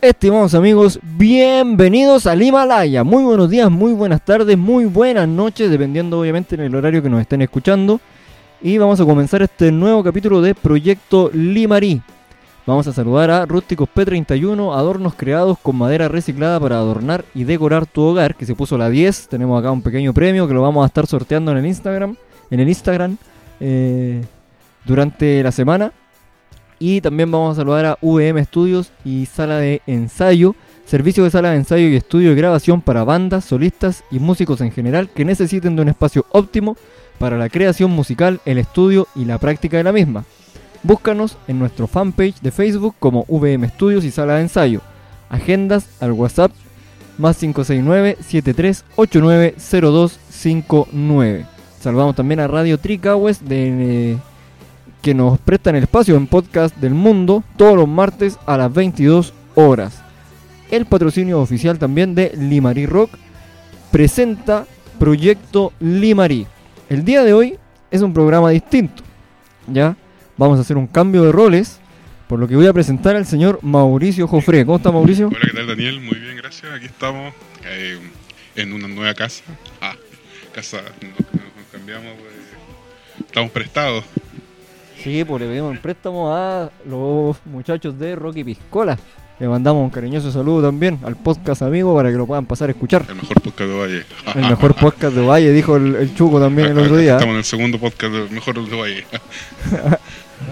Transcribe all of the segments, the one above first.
Estimados amigos, bienvenidos al Himalaya. Muy buenos días, muy buenas tardes, muy buenas noches, dependiendo obviamente en el horario que nos estén escuchando. Y vamos a comenzar este nuevo capítulo de Proyecto Limarí. Vamos a saludar a Rústicos P31, adornos creados con madera reciclada para adornar y decorar tu hogar, que se puso la 10. Tenemos acá un pequeño premio que lo vamos a estar sorteando en el Instagram, en el Instagram eh, durante la semana. Y también vamos a saludar a VM Studios y Sala de Ensayo, servicio de sala de ensayo y estudio de grabación para bandas, solistas y músicos en general que necesiten de un espacio óptimo para la creación musical, el estudio y la práctica de la misma. Búscanos en nuestro fanpage de Facebook como VM Studios y Sala de Ensayo. Agendas al WhatsApp más 569-7389-0259. Saludamos también a Radio Tricahues de... Que nos prestan el espacio en Podcast del Mundo todos los martes a las 22 horas. El patrocinio oficial también de Limarí Rock presenta Proyecto Limarí. El día de hoy es un programa distinto. Ya vamos a hacer un cambio de roles, por lo que voy a presentar al señor Mauricio Jofre. ¿Cómo está Mauricio? Hola, ¿qué tal Daniel? Muy bien, gracias. Aquí estamos eh, en una nueva casa. Ah, casa, nos, nos cambiamos, estamos prestados. Sí, pues le pedimos un préstamo a los muchachos de Rocky Piscola. Le mandamos un cariñoso saludo también al podcast amigo para que lo puedan pasar a escuchar. El mejor podcast de Valle. El mejor podcast de Valle, dijo el, el Chuco también el otro día. Estamos en el segundo podcast del mejor de Valle.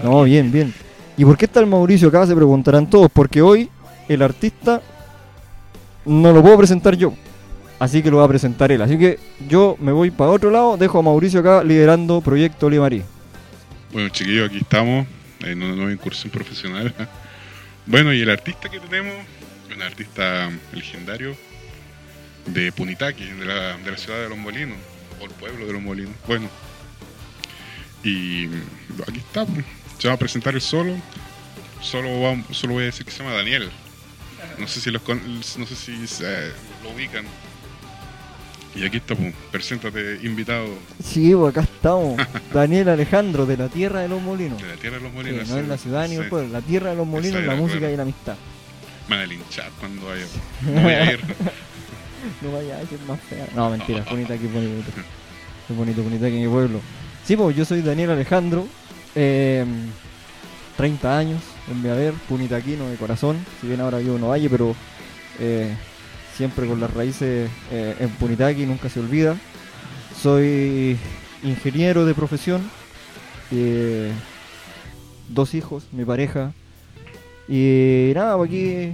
No, bien, bien. ¿Y por qué está el Mauricio acá? Se preguntarán todos. Porque hoy el artista no lo puedo presentar yo. Así que lo va a presentar él. Así que yo me voy para otro lado. Dejo a Mauricio acá liderando Proyecto Olivarí. Bueno, chiquillos, aquí estamos en una nueva incursión profesional. Bueno, y el artista que tenemos, un artista legendario de Punitaqui, de la, ciudad de Los Molinos, o el pueblo de Los Molinos. Bueno, y aquí está, se va a presentar el solo. Solo, va- solo voy a decir que se llama Daniel. No sé si, los no sé si eh, lo ubican. Y aquí está, pues, preséntate, invitado Sí, pues acá estamos. Daniel Alejandro, de la tierra de los molinos. de la tierra de los Sí, Molinos. no es la ciudad ni el Sí. pueblo, la tierra de los molinos, la música claro. y la amistad. Me van a linchar cuando vaya. No voy a ir. No vaya a ser más fea. No, mentira, es bonita aquí, bonito. Es bonito, bonita aquí en mi pueblo. Sí, pues yo soy Daniel Alejandro, eh, 30 años, en Beaver, punitaquino de corazón. Si bien ahora vivo en Ovalle, pero eh, siempre con las raíces eh, en Punitaqui, nunca se olvida. Soy ingeniero de profesión, eh, dos hijos, mi pareja. Y nada, pues aquí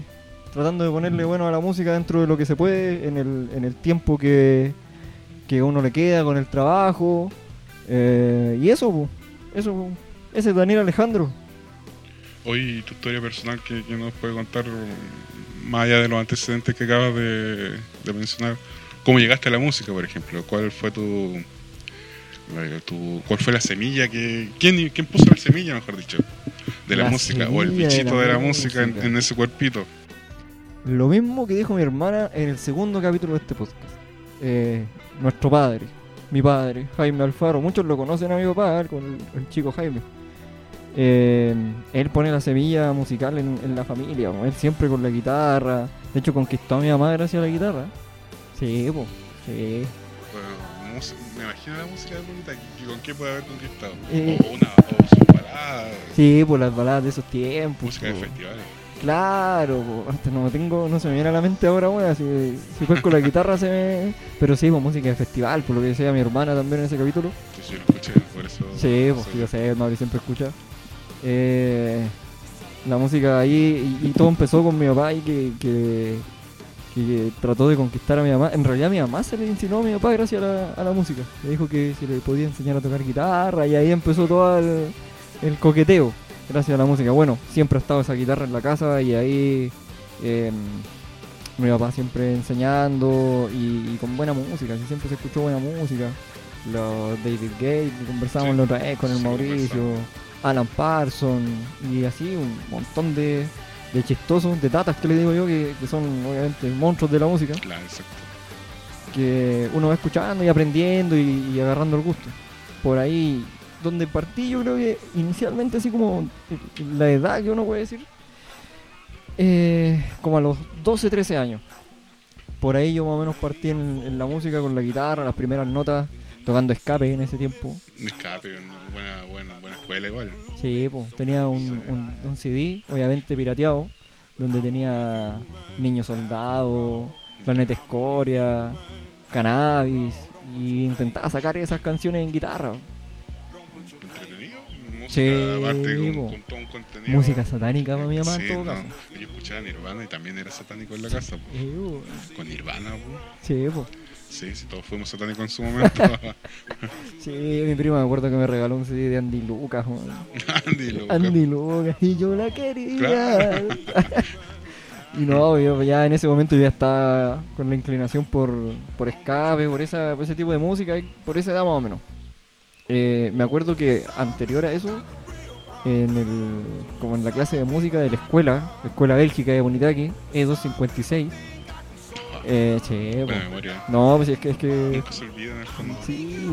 tratando de ponerle bueno a la música dentro de lo que se puede, en el, en el tiempo que, que uno le queda con el trabajo. Eh, y eso, po, eso, po. ese es Daniel Alejandro. Hoy tu historia personal que, que nos puede contar, más allá de los antecedentes que acabas de, de mencionar, cómo llegaste a la música, por ejemplo, cuál fue tu, eh, tu cuál fue la semilla que quién, quién puso la semilla, mejor dicho, de la, La música o el de bichito la de la, música, en, ese cuerpito. Lo mismo que dijo mi hermana en el segundo capítulo de este podcast. Eh, nuestro padre, mi padre, Jaime Alfaro. Muchos lo conocen a mi papá, con el, el chico Jaime. Eh, él pone la semilla musical en, en la familia, él siempre con la guitarra. De hecho, conquistó a mi mamá gracias a la guitarra. Sí, pues. Sí. Bueno, me imagino la música de Bonita, con qué puede haber conquistado. Eh. O una, o sus baladas, Sí, por las baladas de esos tiempos. música de festivales. Claro. Hasta no tengo, no se me viene a la mente ahora, weón. Si, si fue con la guitarra se me. Pero sí, pues música de festival, por lo que decía mi hermana también en ese capítulo. Que yo lo escuché, por eso. Sí, pues yo sé, Mauri siempre escucha. Eh, la música ahí, y, y todo empezó con mi papá y que, que, que trató de conquistar a mi mamá. En realidad mi mamá se le insinuó a mi papá gracias a la, a la música. Le dijo que se le podía enseñar a tocar guitarra y ahí empezó todo el, el coqueteo gracias a la música. Bueno, siempre ha estado esa guitarra en la casa y ahí eh, mi papá siempre enseñando y, y con buena música, así siempre se escuchó buena música. Los David Gate, que conversábamos Sí, la otra vez con el sí, Mauricio, conversamos. Alan Parsons y así un montón de, de chistosos, de tatas que le digo yo, que, que son obviamente monstruos de la música, Claro, exacto. que uno va escuchando y aprendiendo y, y agarrando el gusto. Por ahí, donde partí yo creo que inicialmente así como la edad que uno puede decir, eh, como a los 12, 13 años. Por ahí yo más o menos partí en, en la música con la guitarra, las primeras notas, tocando escape en ese tiempo. Escape, una buena escuela igual. Sí, pues tenía un, un- un CD, obviamente pirateado, donde tenía Niño Soldado, Planeta Escoria, Cannabis, y intentaba sacar esas canciones en guitarra. Entretenido. Música Sí, aparte con, po. con todo un contenido. Música satánica para mi mamá Sí, en todo no, caso. Yo escuchaba Nirvana y también era satánico en la casa. po. Sí, po. Con Nirvana, po. Sí, po. Sí, sí, todos fuimos satánicos en su momento. Sí, mi prima me acuerdo que me regaló un CD de Andy Lucas. Andy, loco. Andy Lucas, y yo la quería. Claro. y no, yo ya en ese momento yo ya estaba con la inclinación por, por escape, por, esa, por ese tipo de música, por esa edad más o menos. Eh, me acuerdo que anterior a eso, en el, como en la clase de música de la escuela, la escuela bélgica de Bonitaki, E256, eh, che, memoria. no, pues es que es que Nunca se olvida en el fondo. Sí,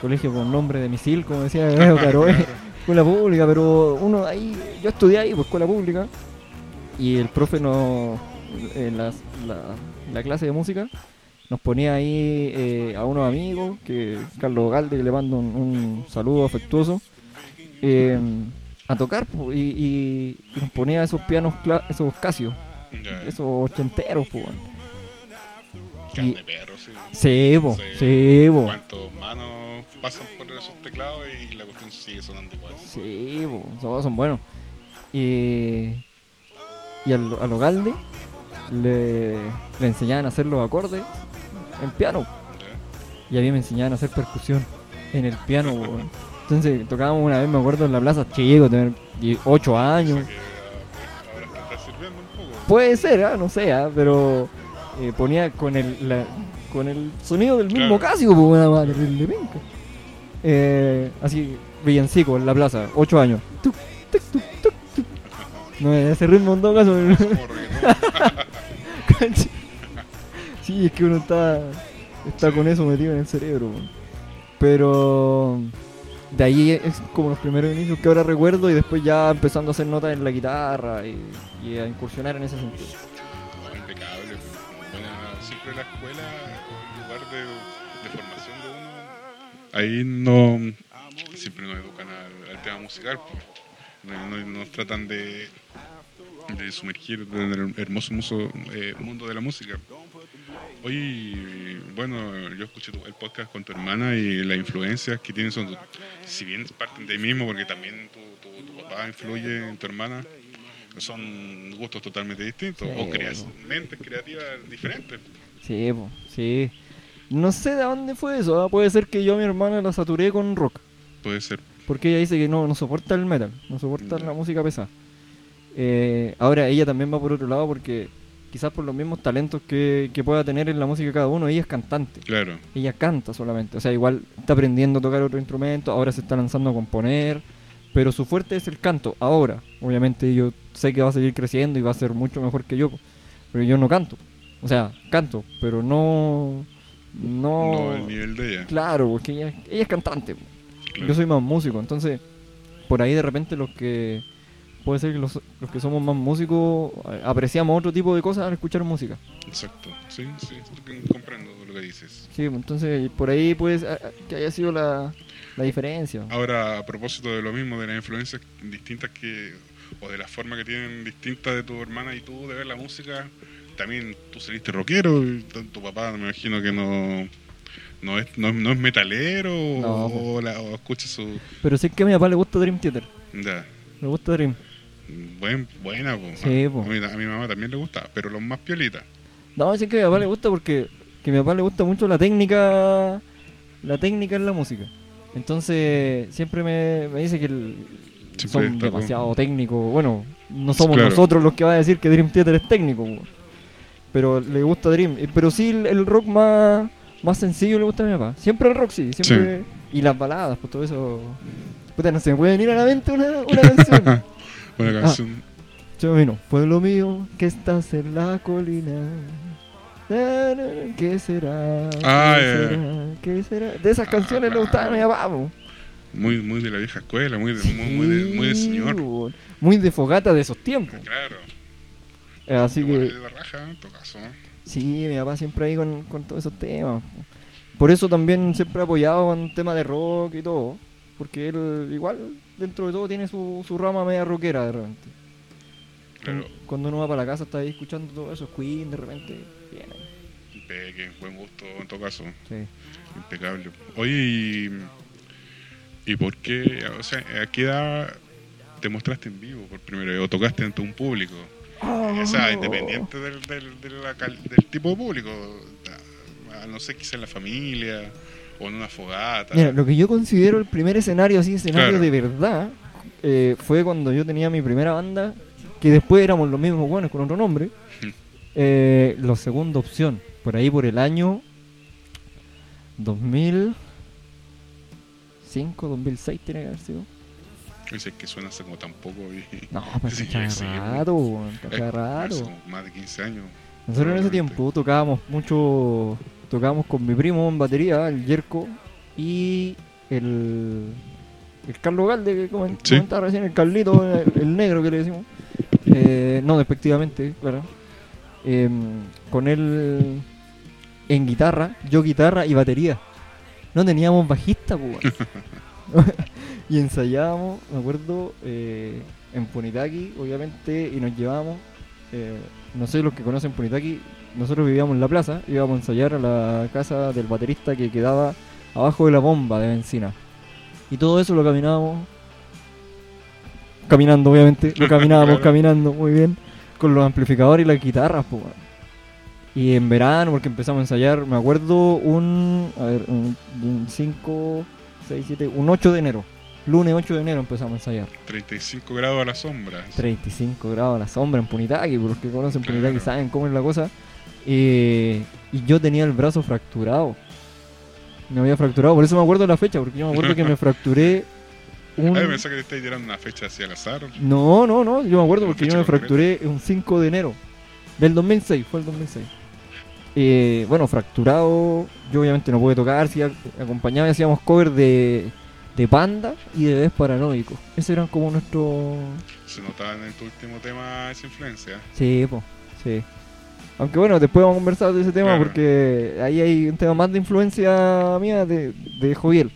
colegio con nombre de misil, como decía Gabriel Caroe, escuela pública, pero uno ahí, yo estudié ahí, pues escuela pública, y el profe nos, en la, la clase de música, nos ponía ahí eh, a unos amigos, que Carlos Galde, que le mando un, un saludo afectuoso, eh, a tocar, po, y, y- nos ponía esos pianos, esos casios, esos ochenteros, pues. Carne de perro, sí. Po, Sí. po. Cuántos manos pasan por esos teclados y la cuestión sigue sonando igual. Sí, po, todos son buenos. Y, y al, a los Galde le, le enseñaban a hacer los acordes en piano. Y a mí me enseñaban a hacer percusión en el piano. Entonces tocábamos una vez, me acuerdo, en la plaza chico, tener 8 O años. sea que ah, ahora te está sirviendo un poco. Puede ser, ah, no sé, ah, pero eh, ponía con el, la- con el sonido del mismo Claro. Casio, pues una madre de penca. Eh, así, villancico en la plaza, 8 años. Tuc, tuc. No, ese ritmo en todo caso. Sí, es que uno está, está con eso metido en el cerebro. Pero de ahí es como los primeros inicios que ahora recuerdo y después ya empezando a hacer notas en la guitarra y, y a incursionar en ese sentido. Ahí no siempre nos educan al, al tema musical. pues. No, no- nos tratan de, de sumergir en el hermoso muso- eh, mundo de la música. Hoy, bueno, yo escuché tu- el podcast con tu hermana y las influencias que tienen son, si bien parten de ahí mismo, porque también tu, tu- tu papá influye en tu hermana, son gustos totalmente distintos, Sí, o crea- po. mentes creativas diferentes. Sí, sí. No sé de dónde fue eso. ah, Puede ser que yo a mi hermana la saturé con rock. Puede ser. Porque ella dice que no, no soporta el metal, no soporta la música pesada. Eh, ahora ella también va por otro lado porque quizás por los mismos talentos que, que pueda tener en la música cada uno, ella es cantante. Claro. Ella canta solamente. O sea, igual está aprendiendo a tocar otro instrumento, ahora se está lanzando a componer. Pero su fuerte es el canto, ahora. Obviamente yo sé que va a seguir creciendo y va a ser mucho mejor que yo. Pero yo no canto. O sea, canto, pero no... No... No al nivel de ella. Claro, porque ella, ella es cantante. Claro. Yo soy más músico, entonces por ahí de repente los que puede ser que los, los que somos más músicos eh, apreciamos otro tipo de cosas al escuchar música. Exacto. Sí, sí, comprendo lo que dices. Sí, entonces por ahí ah, que haya sido la, la diferencia. Ahora, a propósito de lo mismo, de las influencias distintas que, o de la forma que tienen distintas de tu hermana y tú de ver la música, también tú saliste rockero, y tu, papá me imagino que no, no, es, no, es- no es metalero No, o, la- o escucha su... Pero sé que a mi papá le gusta Dream Theater. Ya, Le gusta Dream. buen, buena, po. Sí, po. a mi, a mi mamá también le gusta, pero los más piolitas. No, sé que a mi papá le gusta porque que a mi papá le gusta mucho la técnica la técnica en la música. Entonces siempre me, me dice que el- Siempre son con- demasiado técnicos. Bueno, no somos Claro. nosotros los que va a decir que Dream Theater es técnico. po. Pero le gusta Dream. Eh, Pero sí el, rock más, más sencillo le gusta a mi papá. Siempre el rock sí. Siempre, Y las baladas, pues todo eso... Puta, no se me puede venir a la mente una, una canción. Buena Ah. canción. Yo vino, pueblo mío, que estás en la colina. Na, na, na, ¿Qué será? Ah, ¿Qué ya. será? ¿Qué será? De esas Ah, canciones le gustaban a mi papá, po. Muy, muy de la vieja escuela, muy de, muy, muy de, muy de señor. Muy de fogata de esos tiempos. Claro. Eh, Así que la raja, en todo caso. ¿no? sí, mi papá siempre ahí con, con todos esos temas. Por eso también siempre ha apoyado con temas de rock y todo. Porque él igual dentro de todo tiene su, su rama media rockera de repente. Claro, Cuando- Cuando uno va para la casa está ahí escuchando todo eso, Queen de repente viene. impeque, buen gusto en todo caso. Sí. Impecable. Oye, y, ¿y por qué? O sea, ¿a qué edad te mostraste en vivo por primera vez o tocaste ante un público? O sea, independiente del, del, tipo de público. No sé, quizá en la familia o en una fogata. Mira, lo que yo considero el primer escenario, así, escenario Claro. de verdad, eh, fue cuando yo tenía mi primera banda, que después éramos los mismos buenos con otro nombre. Eh, la segunda opción, por ahí por el año 2005, 2006 tiene que haber sido. Dice que suena hace como tan poco. Y, No, pues Sí, Eh, rato. hace como más de 15 años. Nosotros en ese tiempo tocábamos mucho, tocábamos con mi primo en batería, el Yerko, y el, el Carlos Galde que comen- Sí. comentaba recién, el Carlito, el, el negro que le decimos. Eh, no, despectivamente, claro. Em, con él en guitarra, yo guitarra y batería. No teníamos bajista, pues. y ensayábamos, me acuerdo, eh, en Punitaki, obviamente, y nos llevábamos. eh, no sé los que conocen Punitaki, nosotros vivíamos en la plaza, íbamos a ensayar a la casa del baterista que quedaba abajo de la bomba de benzina. Y todo eso lo caminábamos. Caminando, obviamente. Lo caminábamos caminando, muy bien. Con los amplificadores y las guitarras, pues. Y en verano, porque empezamos a ensayar, me acuerdo un. A ver, un 5, 6, 7, un 8 de enero. Lunes 8 de enero empezamos a ensayar. 35 grados a la sombra. 35 grados a la sombra en Punitaki, por los que conocen Claro. Punitaki saben cómo es la cosa. Eh, y yo tenía el brazo fracturado. Me había fracturado, por eso me acuerdo de la fecha, porque yo me acuerdo que me fracturé un... Ay, pensé que te estáis tirando una fecha hacia el azar. No, no, no, yo me acuerdo porque yo me fracturé un 5 de enero del 2006, fue el 2006. Eh, bueno, fracturado, yo obviamente no pude tocar, si acompañaba y hacíamos cover de, de Panda y de Bebés Paranoicos. Esos eran como nuestros... Se notaba en tu último tema esa influencia. Sí, pues, sí. Aunque bueno, después vamos a conversar de ese tema Claro. porque ahí hay un tema más de influencia mía de, de Joviel.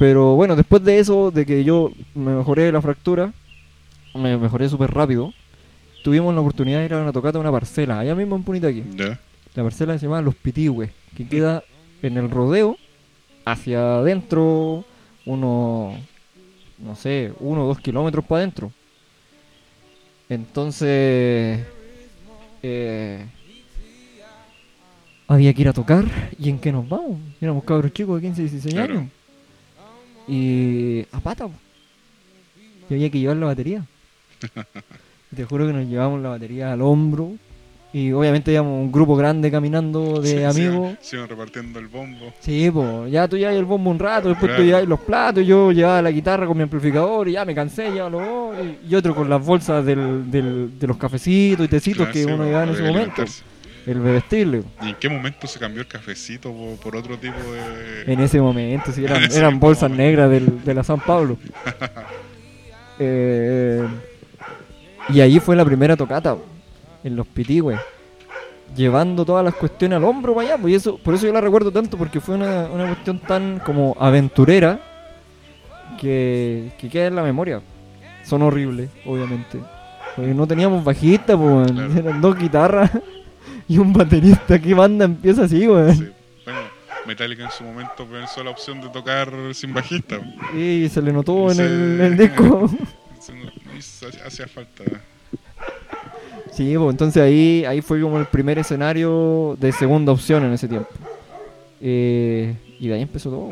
Pero bueno, después de eso, de que yo me mejoré la fractura, me mejoré súper rápido, tuvimos la oportunidad de ir a una tocata a una parcela, allá mismo en Punitaqui. ¿Ya? La parcela se llama Los Pitigües, que queda en el rodeo, hacia adentro, uno, no sé, uno o dos kilómetros para adentro. Entonces, eh, había que ir a tocar, ¿y en qué nos vamos? Éramos cabros chicos de 15, 16 Claro. años. Y a pata, y había que llevar la batería. Te juro que nos llevamos la batería al hombro. Y obviamente íbamos un grupo grande caminando de Sí, amigos. Se, iban repartiendo el bombo. Sí, pues, ya tú llevas el bombo un rato, después Claro. tú llevas los platos, yo llevaba la guitarra con mi amplificador y ya me cansé, ya lo y, y otro con las bolsas del, del- de los cafecitos y tecitos Claro, que sí, uno llevaba en ese momento, el bebestible. ¿Y en qué momento se cambió el cafecito por, por otro tipo de...? En ese momento, sí, eran, eran bolsas momento. negras del, de la San Pablo. Eh, y ahí fue la primera tocata, en los pitigües. Llevando todas las cuestiones al hombro para allá, pues, y eso, por eso yo la recuerdo tanto, porque fue una, una cuestión tan como aventurera que, que queda en la memoria. Son horribles, obviamente. Porque no teníamos bajista, pues, Claro. eran dos guitarras y un baterista. ¿Qué banda empieza así, weón? Sí. Bueno, Metallica en su momento pensó la opción de tocar sin bajista. Y se le notó en Sí. el, en el disco. Hacía falta. Sí, pues entonces ahí, ahí fue como el primer escenario de segunda opción en ese tiempo. Eh, y de ahí empezó todo.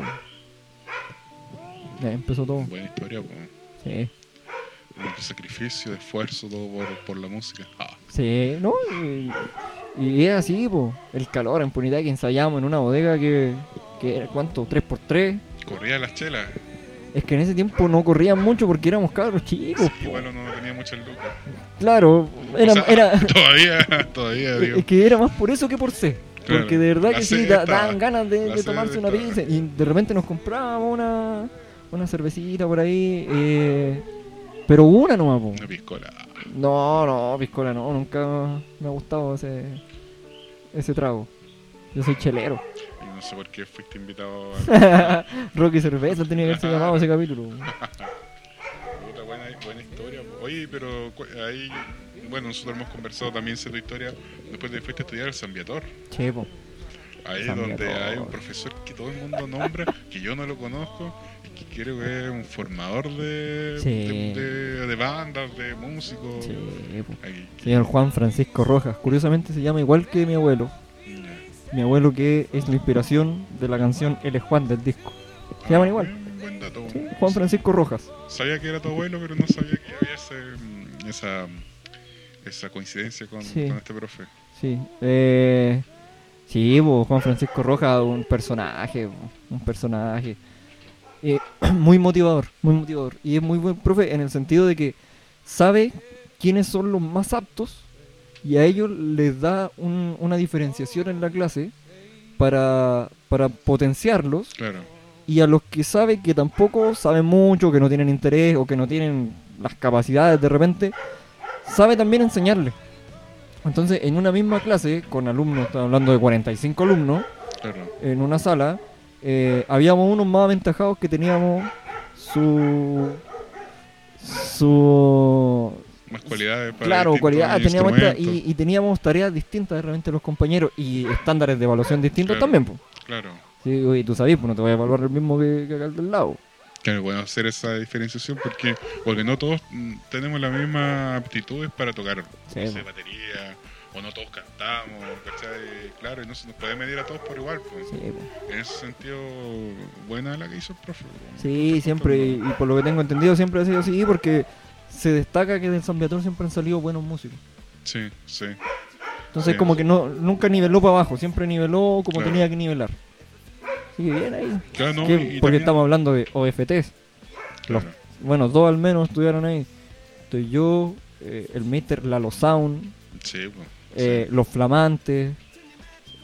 De ahí empezó todo. Buena historia, po. Sí, Mucho sacrificio, esfuerzo, todo por, por la música. Ah, sí, ¿no? Y, y es así, pues. El calor en Punitá que ensayamos en una bodega que, que era, ¿cuánto? ¿3x3? corría las chelas. Es que en ese tiempo no corrían mucho porque éramos cabros chicos. po. Igual no tenía muchas lucas. Claro, era, O sea, era, Todavía, todavía, digo. Es que era más por eso que por C. Claro, Porque de verdad que sí, da- dan ganas de, tomarse una pizza. Y de repente nos comprábamos una, una cervecita por ahí. eh, pero una nomás, po. Una piscola. No, no, piscola no, nunca me ha gustado ese, ese trago. Yo soy chelero. No sé por qué fuiste invitado a... Rocky Cerveza tenía que haberse llamado ese capítulo. Puta, buena, buena historia. Oye, pero ahí, bueno, nosotros hemos conversado también sobre tu historia después de que fuiste a estudiar al San Viator. Ahí San donde Viator. hay un profesor que todo el mundo nombra, que yo no lo conozco, y que creo que es un formador de, Sí. de, de- de bandas, de músicos. Ahí, Señor Juan Francisco Rojas. Curiosamente se llama igual que mi abuelo. Mi abuelo que es la inspiración de la canción es Juan del disco. Se llaman igual. buen- dato. Sí, Juan Francisco Rojas. Sabía que era tu abuelo, pero no sabía que había ese, mm, esa, esa coincidencia con, Sí. con este profe. Sí. Eh, sí, bo, Juan Francisco Rojas, un personaje, bo, un personaje. Eh, muy motivador, muy motivador. Y es muy buen profe en el sentido de que sabe quiénes son los más aptos y a ellos les da un- una diferenciación en la clase para, para potenciarlos Claro, y a los que sabe que tampoco saben mucho, que no tienen interés o que no tienen las capacidades de repente, sabe también enseñarles. Entonces, en una misma clase, con alumnos, estamos hablando de 45 alumnos, claro. en una sala, eh, habíamos unos más aventajados que teníamos su... su... Más cualidades para Claro, cualidades, teníamos esta- y, y teníamos tareas distintas de repente los compañeros y estándares de evaluación distintos Claro. también. pues. Claro. Sí, oye, tú sabes, pues no te voy a evaluar el mismo que, que acá del lado. Claro, bueno hacer esa diferenciación porque, porque no todos mm, tenemos las mismas aptitudes para tocar Sí, no sé, po. batería, o no todos cantamos, ¿cachai? Claro, y no se nos puede medir a todos por igual. pues. Sí, pues. En ese sentido, buena la que hizo el profe. Sí, siempre, y, y por lo que tengo entendido, siempre ha sido así, porque se destaca que del San Beatriz siempre han salido buenos músicos. Sí, sí. Entonces, Sí. como que no nunca niveló para abajo, siempre niveló como Claro. tenía que nivelar. Sigue bien ahí. Claro, no, Que- y porque también- estamos hablando de OFTs. los- claro, Bueno, dos al menos estudiaron ahí. Estoy yo, eh, el Mister Lalo Sound, Sí, pues. eh, Los Flamantes,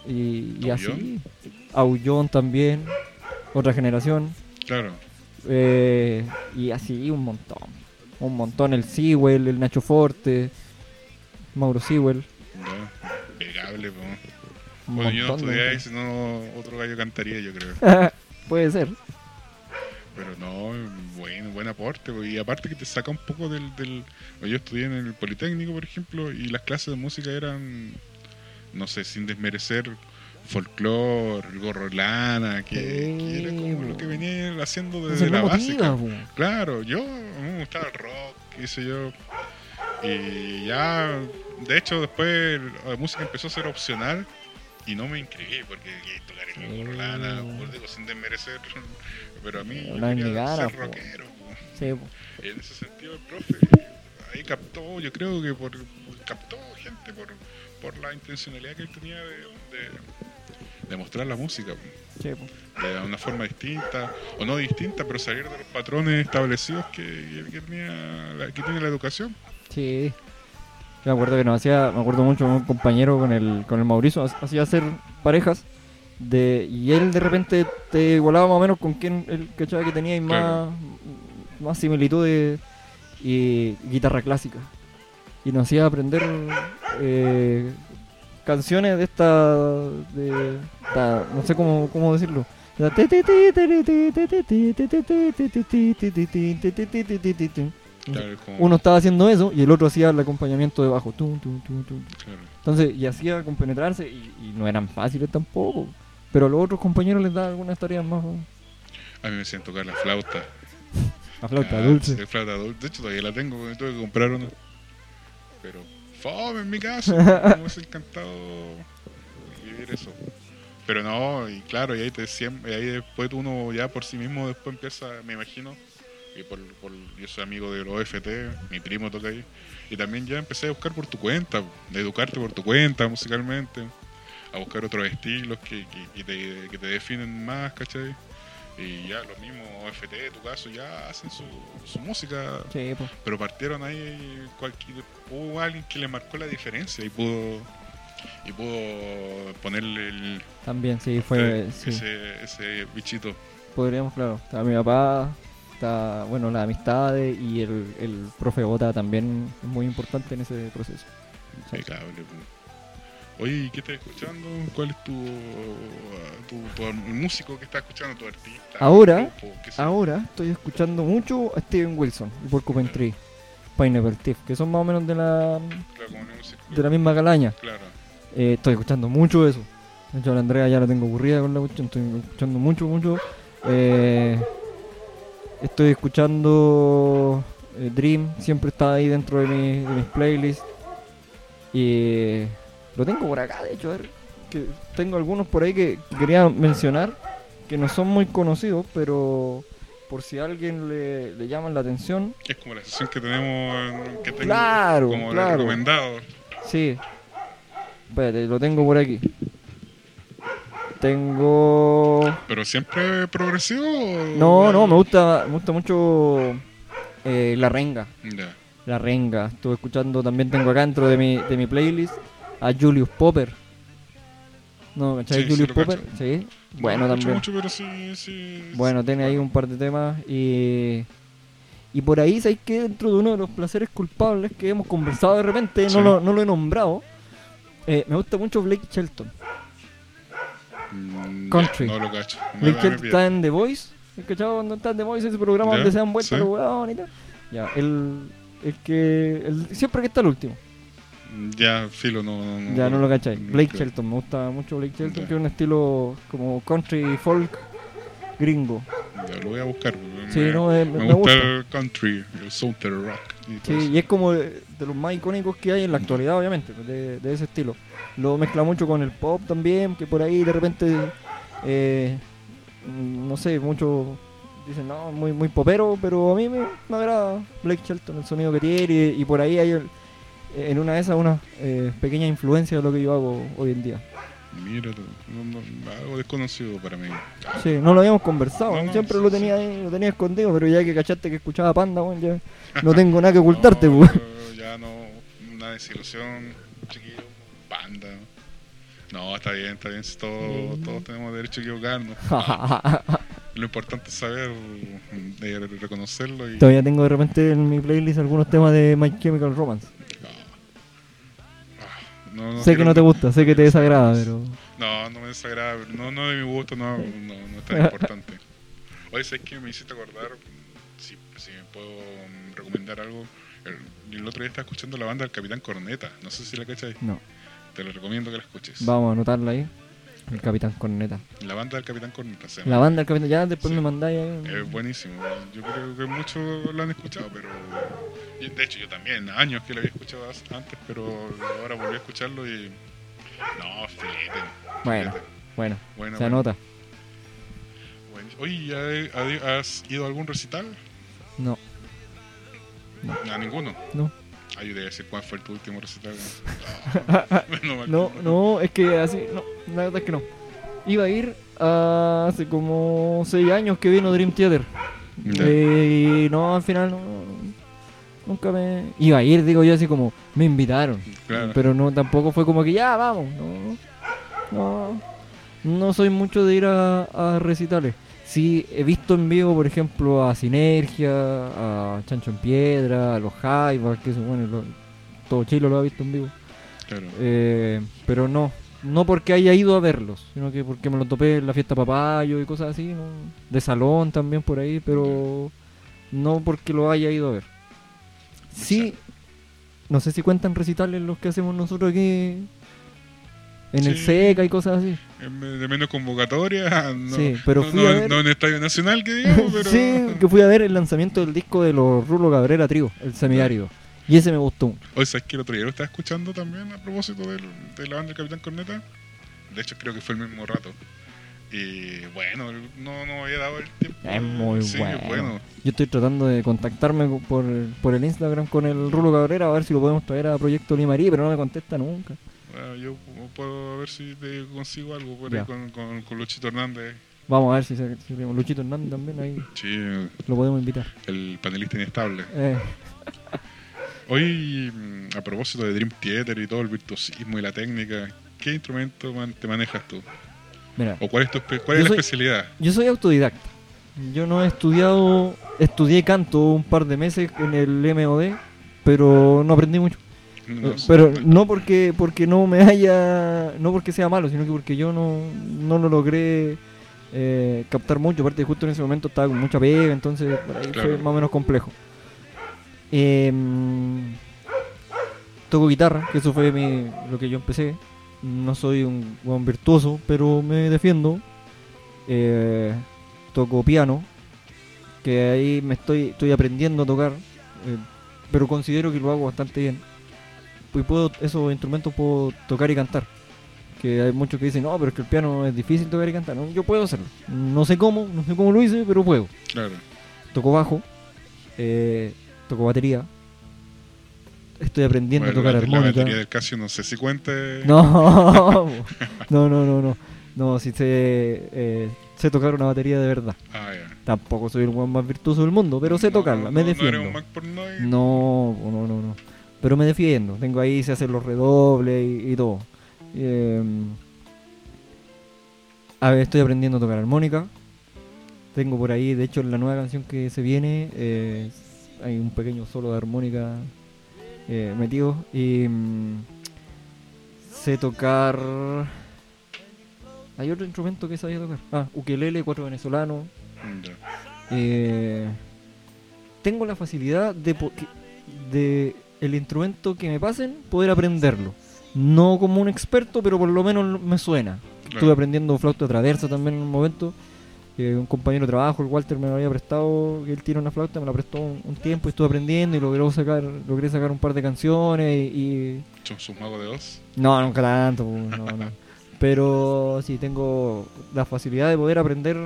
y, y así. ¿Aullón? También, otra generación. Claro. Eh, y así un montón. Un montón. El Sewell, el Nacho Forte, Mauro Sewell. Pues. Un Bueno, yo no estudié si no otro gallo cantaría, yo creo. Puede ser. Pero no, buen, buen aporte. Y aparte que te saca un poco del, del... Yo estudié en el Politécnico, por ejemplo, y las clases de música eran, no sé, sin desmerecer folclore, el gorro lana, que, que era como lo que venía haciendo desde la básica. motiva. Claro, yo, me gustaba el rock, qué sé yo. Y ya, de hecho, después la música empezó a ser opcional y no me inscribí porque tocar el gorro lana, por digo, sin desmerecer. Pero a mí yo quería negada, ser rockero. Sí, en ese sentido, el profe ahí captó, yo creo que por captó gente por, por la intencionalidad que él tenía de, de, de mostrar la música Sí, de una forma distinta, o no distinta, pero salir de los patrones establecidos que, que tenía la, que tiene la educación. Sí. Yo me acuerdo que nos hacía, me acuerdo mucho un compañero con el, con el Mauricio, ha- hacía hacer parejas de y él de repente te igualaba más o menos con quien él cachaba que tenía y más, Claro. más similitudes y guitarra clásica. Y nos hacía aprender eh, canciones de esta, de, esta- no sé cómo, cómo decirlo. Claro, es como- Uno estaba haciendo eso y el otro hacía el acompañamiento de bajo. Tum, tum, tum, tum. claro. Entonces, y hacía compenetrarse y, y no eran fáciles tampoco. Pero a los otros compañeros les da algunas tareas más. A mí me hacían tocar la flauta. La flauta Ah, dulce. La flauta dulce. De hecho, todavía la tengo, tuve que comprar una. Pero, fome en mi caso. me hubiese encantado vivir eso. Pero no, y claro, y ahí, te, y ahí después uno ya por sí mismo después empieza, me imagino, y por, por- yo soy amigo de los OFT, mi primo toca ahí, y también ya empecé a buscar por tu cuenta, de educarte por tu cuenta musicalmente, a buscar otros estilos que, que, que te, que te definen más, ¿cachai? Y ya los mismos OFT, en tu caso, ya hacen su, su música, Sí, pues. pero partieron ahí, cualquier, hubo alguien que le marcó la diferencia y pudo, y pudo ponerle el, También, sí, fue. ese, sí. ese, ese bichito. Podríamos, claro. Estaba mi papá está, bueno, las amistades y el, el profe Bota también es muy importante en ese proceso. Impecable. Oye, ¿y qué estás escuchando? ¿Cuál es tu, tu, tu- el músico que estás escuchando, tu artista? Ahora- grupo? Ahora estoy escuchando mucho a Steven Wilson y Porcupine Tree, Pineapple Thief, que son más o menos de la, Claro, de la misma calaña. Claro. Eh, estoy escuchando mucho eso. De hecho, a la Andrea ya la tengo aburrida con la cuestión. Estoy escuchando mucho, mucho. Eh, estoy escuchando eh, Dream. Siempre está ahí dentro de, mi- de mis playlists. Y lo tengo por acá, de hecho. A ver, que tengo algunos por ahí que quería mencionar. Que no son muy conocidos, pero por si a alguien le, le llaman la atención. Es como la sesión que tenemos, en- que tengo Claro, como claro. recomendado. Sí. Espérate, lo tengo por aquí. Tengo. ¿Pero siempre progresivo? No, no, me gusta, me gusta mucho eh, La Renga. La Renga. Estuve escuchando, también tengo acá dentro de mi, de mi playlist a Julius Popper. ¿No? ¿Cachai? Sí, Julius Popper. cacho. Sí. Bueno, no también. mucho, pero sí, sí. Bueno, tiene ahí un par de temas y... Y por ahí, ¿sabes que Dentro de uno de los placeres culpables que hemos conversado de repente, no, lo, no lo he nombrado, eh, me gusta mucho Blake Shelton. Mm, Country. no lo cacho. Me- Blake Shelton está en The Voice. ¿Has cachado cuando está en The Voice ese programa Ya, donde se dan vueltas sí. los huevones y tal? Ya, el, el que... El, siempre que está el último. Ya, filo, no. Ya no lo cacháis. Blake creo. Shelton, me gusta mucho Blake Shelton, que es un estilo como country folk gringo. Ya lo voy a buscar. Sí, me, no, eh, me gusta gusta. el country, el southern rock. y Sí, y es como de, de los más icónicos que hay en la actualidad, obviamente, de, de ese estilo. Lo mezcla mucho con el pop también, que por ahí de repente, eh, mm, no sé, muchos dicen, no, muy, muy popero, pero a mí me, me agrada Blake Shelton, el sonido que tiene, y, y por ahí hay el- en una de esas una eh, pequeña influencia de lo que yo hago hoy en día. Mira, no- no- algo desconocido para mí. Sí, no lo habíamos conversado, No, siempre sí, lo sí. tenía ahí, lo tenía escondido, pero ya que cachaste que escuchaba Panda, bueno, ya no tengo nada que ocultarte. Ya no, una desilusión, chiquillo, banda. No, está bien, está bien. Todos, Mm. todos tenemos derecho a equivocarnos. Lo importante es saber eh, reconocerlo y. Todavía tengo de repente en mi playlist algunos temas de My Chemical Romance. No, no sé que no te gusta, sé que te desagrada, pero. No, no me desagrada. No, no de mi gusto, no, no, no es tan importante. Oye, ¿sabes qué? Me hiciste acordar. Si, si me puedo mm, recomendar algo. El, el otro día estaba escuchando la banda del Capitán Corneta. No sé si la cachai. No. Te lo recomiendo que la escuches. Vamos a anotarla ahí. El Capitán Corneta. La banda del Capitán Corneta se La banda del Capitán, ya después Sí. me mandáis ahí. Es buenísimo. Yo creo que muchos lo han escuchado, pero. de hecho, yo también, años que lo había escuchado antes, pero ahora volví a escucharlo y. No, filete. Bueno, filete. bueno, Bueno, se bueno. anota. Oye, ¿ya- ¿has ido a algún recital? No, A ninguno. no. Ah, yo decir cuál fue tu último recital. No, No, es que así, no, la verdad es que no. Iba a ir a- hace como 6 años que vino Dream Theater. Eh, y no, al final no, nunca me... Iba a ir, digo yo, así como, me invitaron. Claro. Pero no, tampoco fue como que ya, vamos. No, no, no soy mucho de ir a, a recitales. Sí, he visto en vivo, por ejemplo, a Sinergia, a Chancho en Piedra, a los Jaivas, que eso, bueno, lo- todo Chile lo ha visto en vivo. Claro. Eh, pero no, no porque haya ido a verlos, sino que porque me lo topé en la fiesta Papayo y cosas así, ¿no? de salón también por ahí, pero no porque lo haya ido a ver. Sí, no sé si cuentan recitales los que hacemos nosotros aquí en el. SECA y cosas así. De menos convocatoria. No, Sí, pero no, fui no- a ver- no en Estadio Nacional, que digamos, pero. sí, que fui a ver el lanzamiento del disco de los Rulo Cabrera Trío, el semiárido. Y ese me gustó. Oye, ¿sabes que el otro día lo estaba escuchando también a propósito del- de la banda del Capitán Corneta? De hecho, creo que fue el mismo rato. Y bueno, no, no había dado el tiempo. Es muy Sí, bueno. bueno. Yo estoy tratando de contactarme co- por, por el Instagram con el Rulo Cabrera a ver si lo podemos traer a Proyecto Limarí, pero no me contesta nunca. Bueno, yo puedo ver si te consigo algo por ahí con, con, con Luchito Hernández. Vamos a ver si, se, si tenemos Luchito Hernández también ahí Sí, lo podemos invitar. el panelista inestable. Eh, Hoy, mm, a propósito de Dream Theater y todo el virtuosismo y la técnica, ¿qué instrumento man- te manejas tú? mira, ¿O cuál es tu cuál es la soy- especialidad? yo soy autodidacta. Yo no he estudiado estudié canto un par de meses en el MOD, pero no aprendí mucho. Pero no porque porque no me haya no porque sea malo sino que porque yo no, no lo logré eh, captar mucho. Aparte justo en ese momento estaba con mucha pega entonces por ahí Claro. fue más o menos complejo. Em, toco guitarra que eso fue mi- lo que yo empecé. No soy un virtuoso pero me defiendo. Eh, toco piano que ahí me estoy estoy aprendiendo a tocar eh, pero considero que lo hago bastante bien y puedo esos instrumentos puedo tocar y cantar. Que hay muchos que dicen no pero es que el piano es difícil tocar y cantar No, yo puedo hacerlo. No sé cómo no sé cómo lo hice pero puedo. Claro. toco bajo eh, toco batería. Estoy aprendiendo Bueno, a tocar la, la armónica. batería del Casio no sé si cuente. no. No no no no. No si sé eh, sé tocar una batería de verdad. Ah, tampoco soy el más virtuoso del mundo pero sé No, tocarla no, me defiendo No eres un Mac Pornoy. No, no, no, no. Pero me defiendo. Tengo ahí, se hacen los redobles y, y todo. Eh, a ver, estoy aprendiendo a tocar armónica. Tengo por ahí, de hecho, en la nueva canción que se viene, eh, hay un pequeño solo de armónica eh, metido. Y mm, sé tocar. Hay otro instrumento que sabía tocar. Ah, ukelele, cuatro venezolanos. Eh, tengo la facilidad de, de el instrumento que me pasen poder aprenderlo. No como un experto, pero por lo menos me suena. Estuve aprendiendo flauta traversa también en un momento. que un compañero de trabajo, el Walter, me lo había prestado, que él tiene una flauta, me la prestó un, un tiempo y estuve aprendiendo y logré sacar, logré sacar un par de canciones y, sus magos de dos. no, nunca tanto, pues, no, no. Pero sí, tengo la facilidad de poder aprender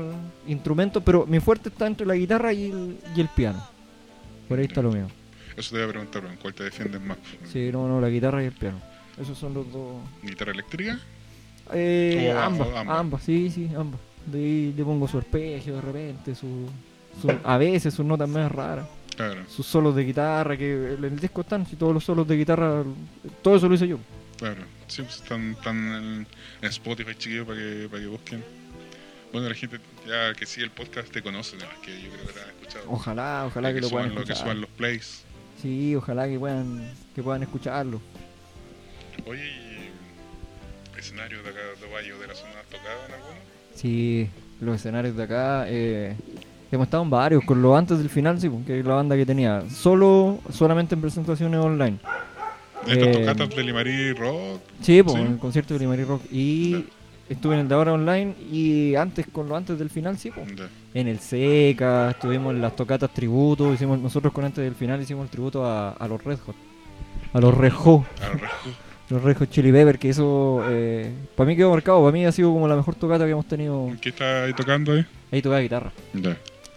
instrumentos, pero mi fuerte está entre la guitarra y el, y el piano. Por ahí está lo mío. Eso te voy a preguntar, ¿en cuál te defiendes más? Sí, no, no, la guitarra y el piano. Esos son los dos. ¿Guitarra eléctrica? Eh, O a- ambas, ambas. ambas, sí, sí, ambas. De ahí le pongo su arpegio de repente, su, su- a veces sus notas más raras, Claro, sus solos de guitarra, que en el disco están, si todos los solos de guitarra, todo eso lo hice yo. claro. Sí, pues están, están en, Spotify, chiquillos, para que, para que busquen. Bueno, la gente ya que sigue el podcast te conoce, ¿no? que yo creo que lo han escuchado. Ojalá, ojalá que, que, lo puedan lo, que escuchar. suban los plays. Sí, ojalá que puedan, que puedan escucharlo. Oye, ¿y escenarios de acá de Valle de la zona has tocado en alguno? Sí, los escenarios de acá, eh, hemos estado en varios, con lo antes del final, sí, porque es la banda que tenía, solo, solamente en presentaciones online. Estas Eh, tocatas de Limarí Rock. Sí, pues, Sí. en el concierto de Limari Rock. Y. estuve en el de ahora online y antes, con lo antes del final, sí, pues. En el Seca, estuvimos en las tocatas tributo, hicimos nosotros con antes del final hicimos el tributo a, a los Red Hot. A los Red Hot, A los Reju. los Chili Pepper, que eso eh, para mí quedó marcado, para mí ha sido como la mejor tocata que hemos tenido. ¿Qué está ahí tocando ahí? Ahí tocaba guitarra.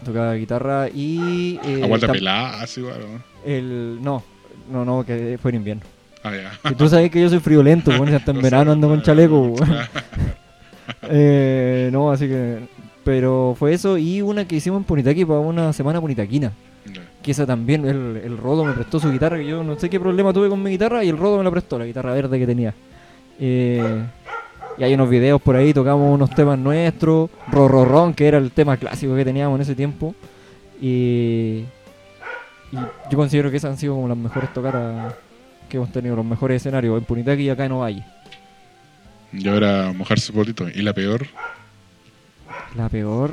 Tocaba guitarra y... eh, Aguanta pelada, así, igual, ¿no? El, no, no, no, que fue en invierno. Ah, ya. Y tú sabes que yo soy friolento, bueno, hasta en verano ando con chaleco. Eh, no, así que. Pero fue eso y una que hicimos en Punitaqui para una semana punitaquina. Ya. Que esa también, el, el Rodo me prestó su guitarra, que yo no sé qué problema tuve con mi guitarra y el Rodo me la prestó, la guitarra verde que tenía. Eh, y hay unos videos por ahí, tocamos unos temas nuestros, Rorrorrón, que era el tema clásico que teníamos en ese tiempo. Y, y yo considero que esas han sido como las mejores tocatas que hemos tenido, los mejores escenarios en Punitaqui y acá en Ovalle. Y ahora mojarse potito. ¿Y la peor? La peor.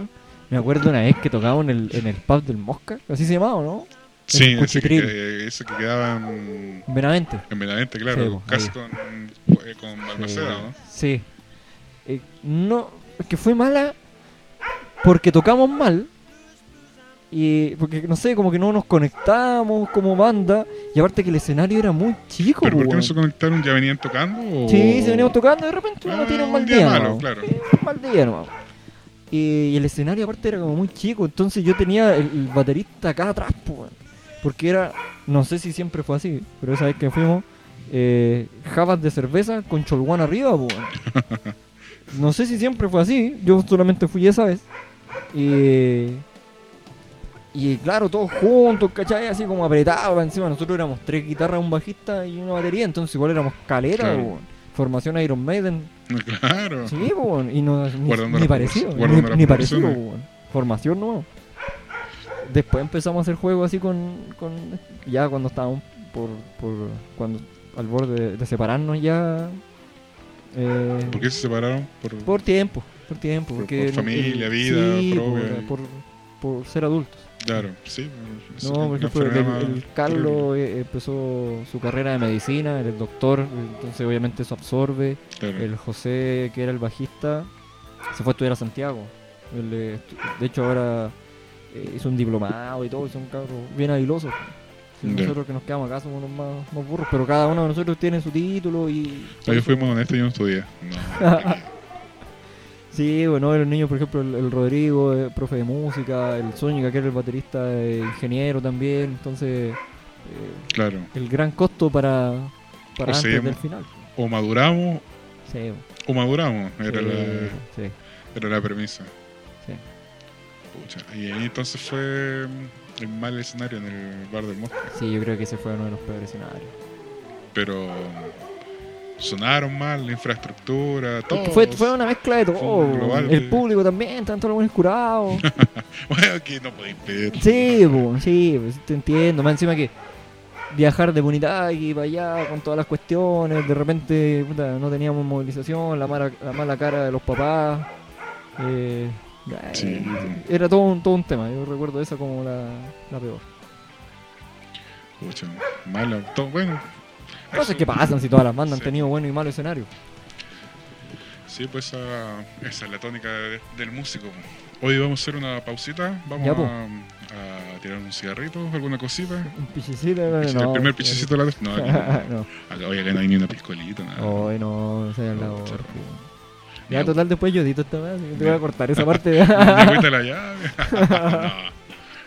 Me acuerdo una vez que tocábamos en el, en el pub del Mosca, así se llamaba, ¿no? Sí, ese que, que- ese que quedaba en, En Benavente. en Benavente, claro. Sí, po, casi con, eh, con Balmaceda, ¿no? Sí. Eh, no, es que fue mala porque tocamos mal. Y porque no sé, como que no nos conectábamos como banda. Y aparte que el escenario era muy chico, ¿Pero por qué no se conectaron? ¿Ya venían tocando? o- Sí, se veníamos tocando y de repente uno Ah, tiene un mal día día. malo, claro. Sí, un mal día. Y, el escenario aparte era como muy chico, entonces yo tenía el, el baterista acá atrás, po, weón. porque era, no sé si siempre fue así, pero esa vez que fuimos, eh, jabas de cerveza con cholguán arriba, po, weón. No sé si siempre fue así, yo solamente fui esa vez. Y, y claro, todos juntos, ¿cachai? Así como apretados encima. Nosotros éramos tres guitarras, un bajista y una batería, entonces igual éramos Claro. weón. Formación Iron Maiden. Claro. Sí, y no, ni, ni parecido, ni, parecido. Formación no. después empezamos a hacer juegos así con, con ya cuando estábamos por, por cuando al borde de, separarnos ya. Eh, ¿Por qué se separaron? Por, por tiempo, por tiempo, por, porque familia, vida, sí, por, por, ser adultos. Claro, sí. No, por ejemplo, el, Carlos eh, empezó su carrera de medicina, él es doctor, entonces obviamente eso absorbe. El José, que era el bajista, se fue a estudiar a Santiago. Eh, de hecho, ahora eh, hizo un diplomado y todo, es un cabro bien habiloso. Nosotros que nos quedamos acá somos los más, burros, pero cada uno de nosotros tiene su título y... Yo fuimos honestos y yo no estudié. sí, bueno, los niños, por ejemplo, el, Rodrigo, el profe de música, el Zúñiga, que era el baterista, eh, ingeniero también, entonces... Eh, claro. El gran costo para, para antes del final. O maduramos o maduramos, era, la, era la premisa. y ahí entonces fue el mal escenario en el bar del Mosca. Sí, yo creo que ese fue uno de los peores escenarios. Pero sonaron mal, la infraestructura, todo. Fue, fue una mezcla de todo. el público también, tanto los buenos curados. bueno, que no podéis pedir. Sí, pues, sí, te entiendo. Más encima que viajar de Punitaqui para allá con todas las cuestiones, de repente no teníamos movilización, la mala, la mala cara de los papás. Eh, era todo un, todo un tema, yo recuerdo esa como la, la peor. Pucha, malo, todo bueno. Cosas que pasan si todas las bandas han tenido bueno y malo escenario. Sí, pues esa, esa es la tónica del músico. Hoy vamos a hacer una pausita, vamos a, a, tirar un cigarrito, alguna cosita. Un pichicito, no, El primer pichicito de la No, no. Acá, hoy acá no hay ni una piscolita, nada. Hoy no, se la hora. Ya, total, después yo edito esta vez, te voy a cortar esa parte. Me la llave.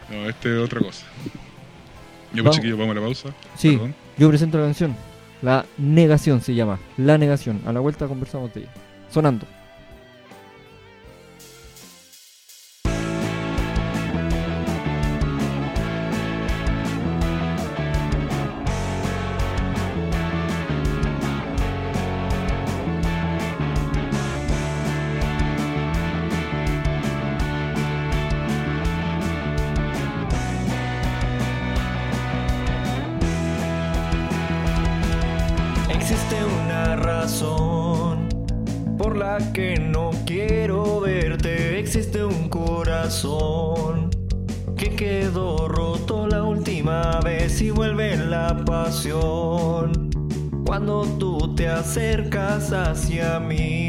no, no, este es otra cosa. Yo, pues chiquillo, vamos a la pausa. Sí, yo presento la canción. La negación se llama. La negación. A la vuelta conversamos de ella. Sonando. Acercas hacia mí.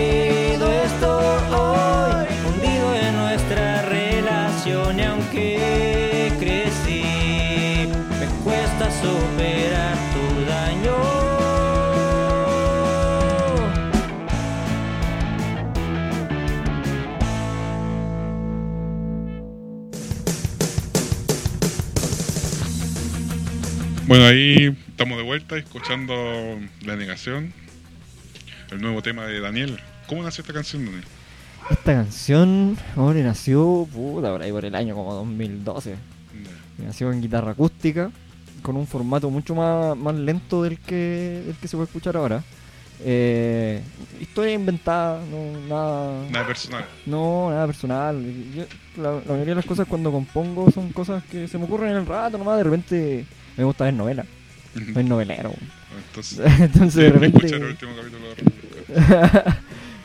Bueno, ahí estamos de vuelta escuchando La Negación, el nuevo tema de Daniel. ¿Cómo nació esta canción, Daniel? Esta canción, hombre, nació, puta, por ahí por el año como 2012. Nació en guitarra acústica, con un formato mucho más, más lento del que, del que se puede escuchar ahora. Eh, historia inventada, no, nada, Nada personal. no, nada personal. Yo- la, la mayoría de las cosas cuando compongo son cosas que se me ocurren en el rato nomás. De repente me gusta ver novelas, soy novelero. Entonces, Entonces de escuchar el repente... último capítulo de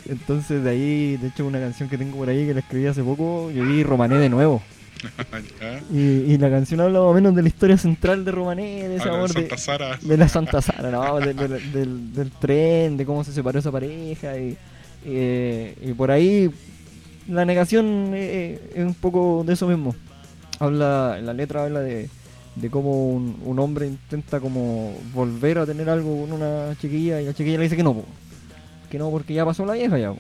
Entonces de ahí, de hecho una canción que tengo por ahí que la escribí hace poco, yo vi Romané de nuevo. Y, y la canción habla más o menos de la historia central de Romané, de ese de amor de, Santa Sara. de la Santa Sara, ¿no? De- de- del, del tren, de cómo se separó esa pareja. Y, eh, y por ahí la negación eh, es un poco de eso mismo. Habla, la letra habla de, de cómo un, un hombre intenta como volver a tener algo con una chiquilla y la chiquilla le dice que no, po. que no porque ya pasó la vieja ya. po.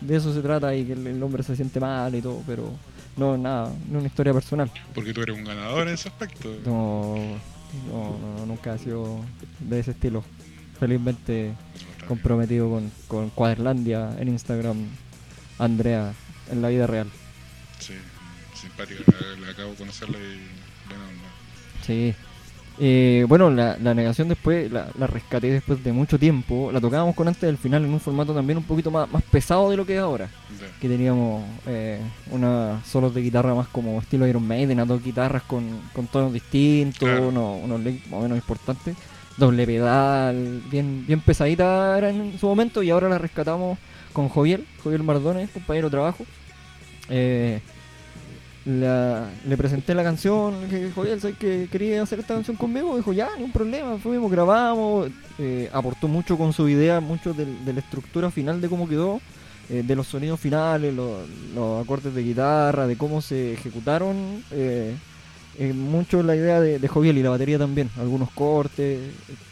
De eso se trata y que el, el hombre se siente mal y todo, pero no nada, no es una historia personal. Porque tú eres un ganador en ese aspecto. No, no, no, nunca ha sido de ese estilo. Felizmente comprometido con, con Cuaderlandia en Instagram, Andrea, en la vida real. Sí, simpática. Le acabo de conocerla y. Sí. Eh, bueno, la, la negación después la, la rescaté después de mucho tiempo. La tocábamos con antes del final en un formato también un poquito más, más pesado de lo que es ahora. Que teníamos eh, unas solos de guitarra más como estilo Iron Maiden, a dos guitarras con, con tonos distintos, Claro. unos, unos licks más o menos importantes. Doble pedal, bien, bien pesadita era en su momento y ahora la rescatamos con Joviel, Joviel Mardones, compañero de trabajo. Eh, la- le presenté la canción, dije, Joviel, ¿sabes que quería hacer esta canción conmigo? Dijo, ya, ni un problema, fuimos, grabamos, eh, aportó mucho con su idea, mucho del- de la estructura final de cómo quedó eh, de los sonidos finales, lo- los acordes de guitarra, de cómo se ejecutaron. eh, mucho la idea de, de y la batería también, algunos cortes,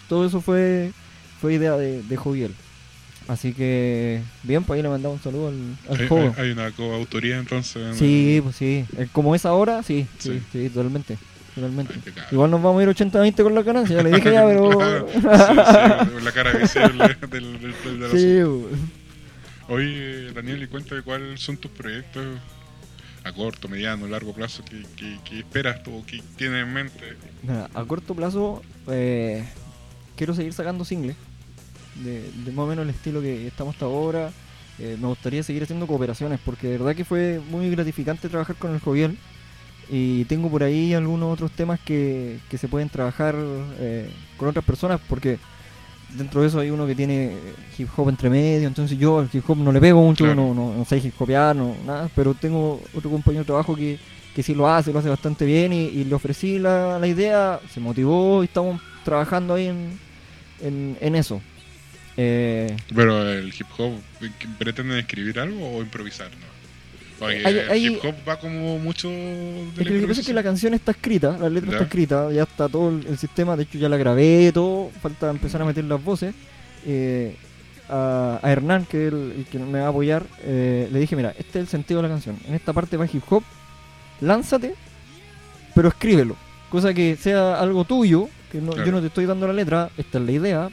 todo eso fue, fue idea de, de. Así que, bien, pues ahí le mandamos un saludo al, al Hay, joven. hay- hay una coautoría entonces. en- Sí, pues sí, Eh, como es ahora, sí, sí, Sí. sí, totalmente. totalmente. Igual nos vamos a ir 80-20 con la ganancia, ya le dije ya, pero... Claro. Sí, sí, la cara visible del, del, del- del Sí, pues. Oye, Daniel, y cuéntame cuáles son tus proyectos a corto, mediano, largo plazo que, que, que esperas tú, que tienes en mente. A corto plazo eh, quiero seguir sacando singles de, de más o menos el estilo que estamos hasta ahora. Eh, me gustaría seguir haciendo cooperaciones porque de verdad que fue muy gratificante trabajar con el Joviel y tengo por ahí algunos otros temas que, que se pueden trabajar eh, con otras personas porque dentro de eso hay uno que tiene hip hop entre medio, entonces yo al hip hop no le pego mucho, Claro. no, no, no sé hip hopear, no, nada, pero tengo otro compañero de trabajo que, que sí lo hace, lo hace bastante bien y, y le ofrecí la, la idea, se motivó y estamos trabajando ahí en, en, en eso. Eh, Pero el hip hop, ¿qué- ¿pretenden escribir algo o improvisar? No? Porque Hay- el hay- hip hop va como mucho de lo que pasa es que la canción está escrita, la letra Ya. está escrita, ya está todo el, el sistema, de hecho ya la grabé, todo, falta empezar a meter las voces. Eh, a, a Hernán, que es el, el que me va a apoyar, eh, le dije, mira, este es el sentido de la canción, en esta parte va hip hop, lánzate, pero escríbelo, cosa que sea algo tuyo, que no, Claro. yo no te estoy dando la letra, esta es la idea,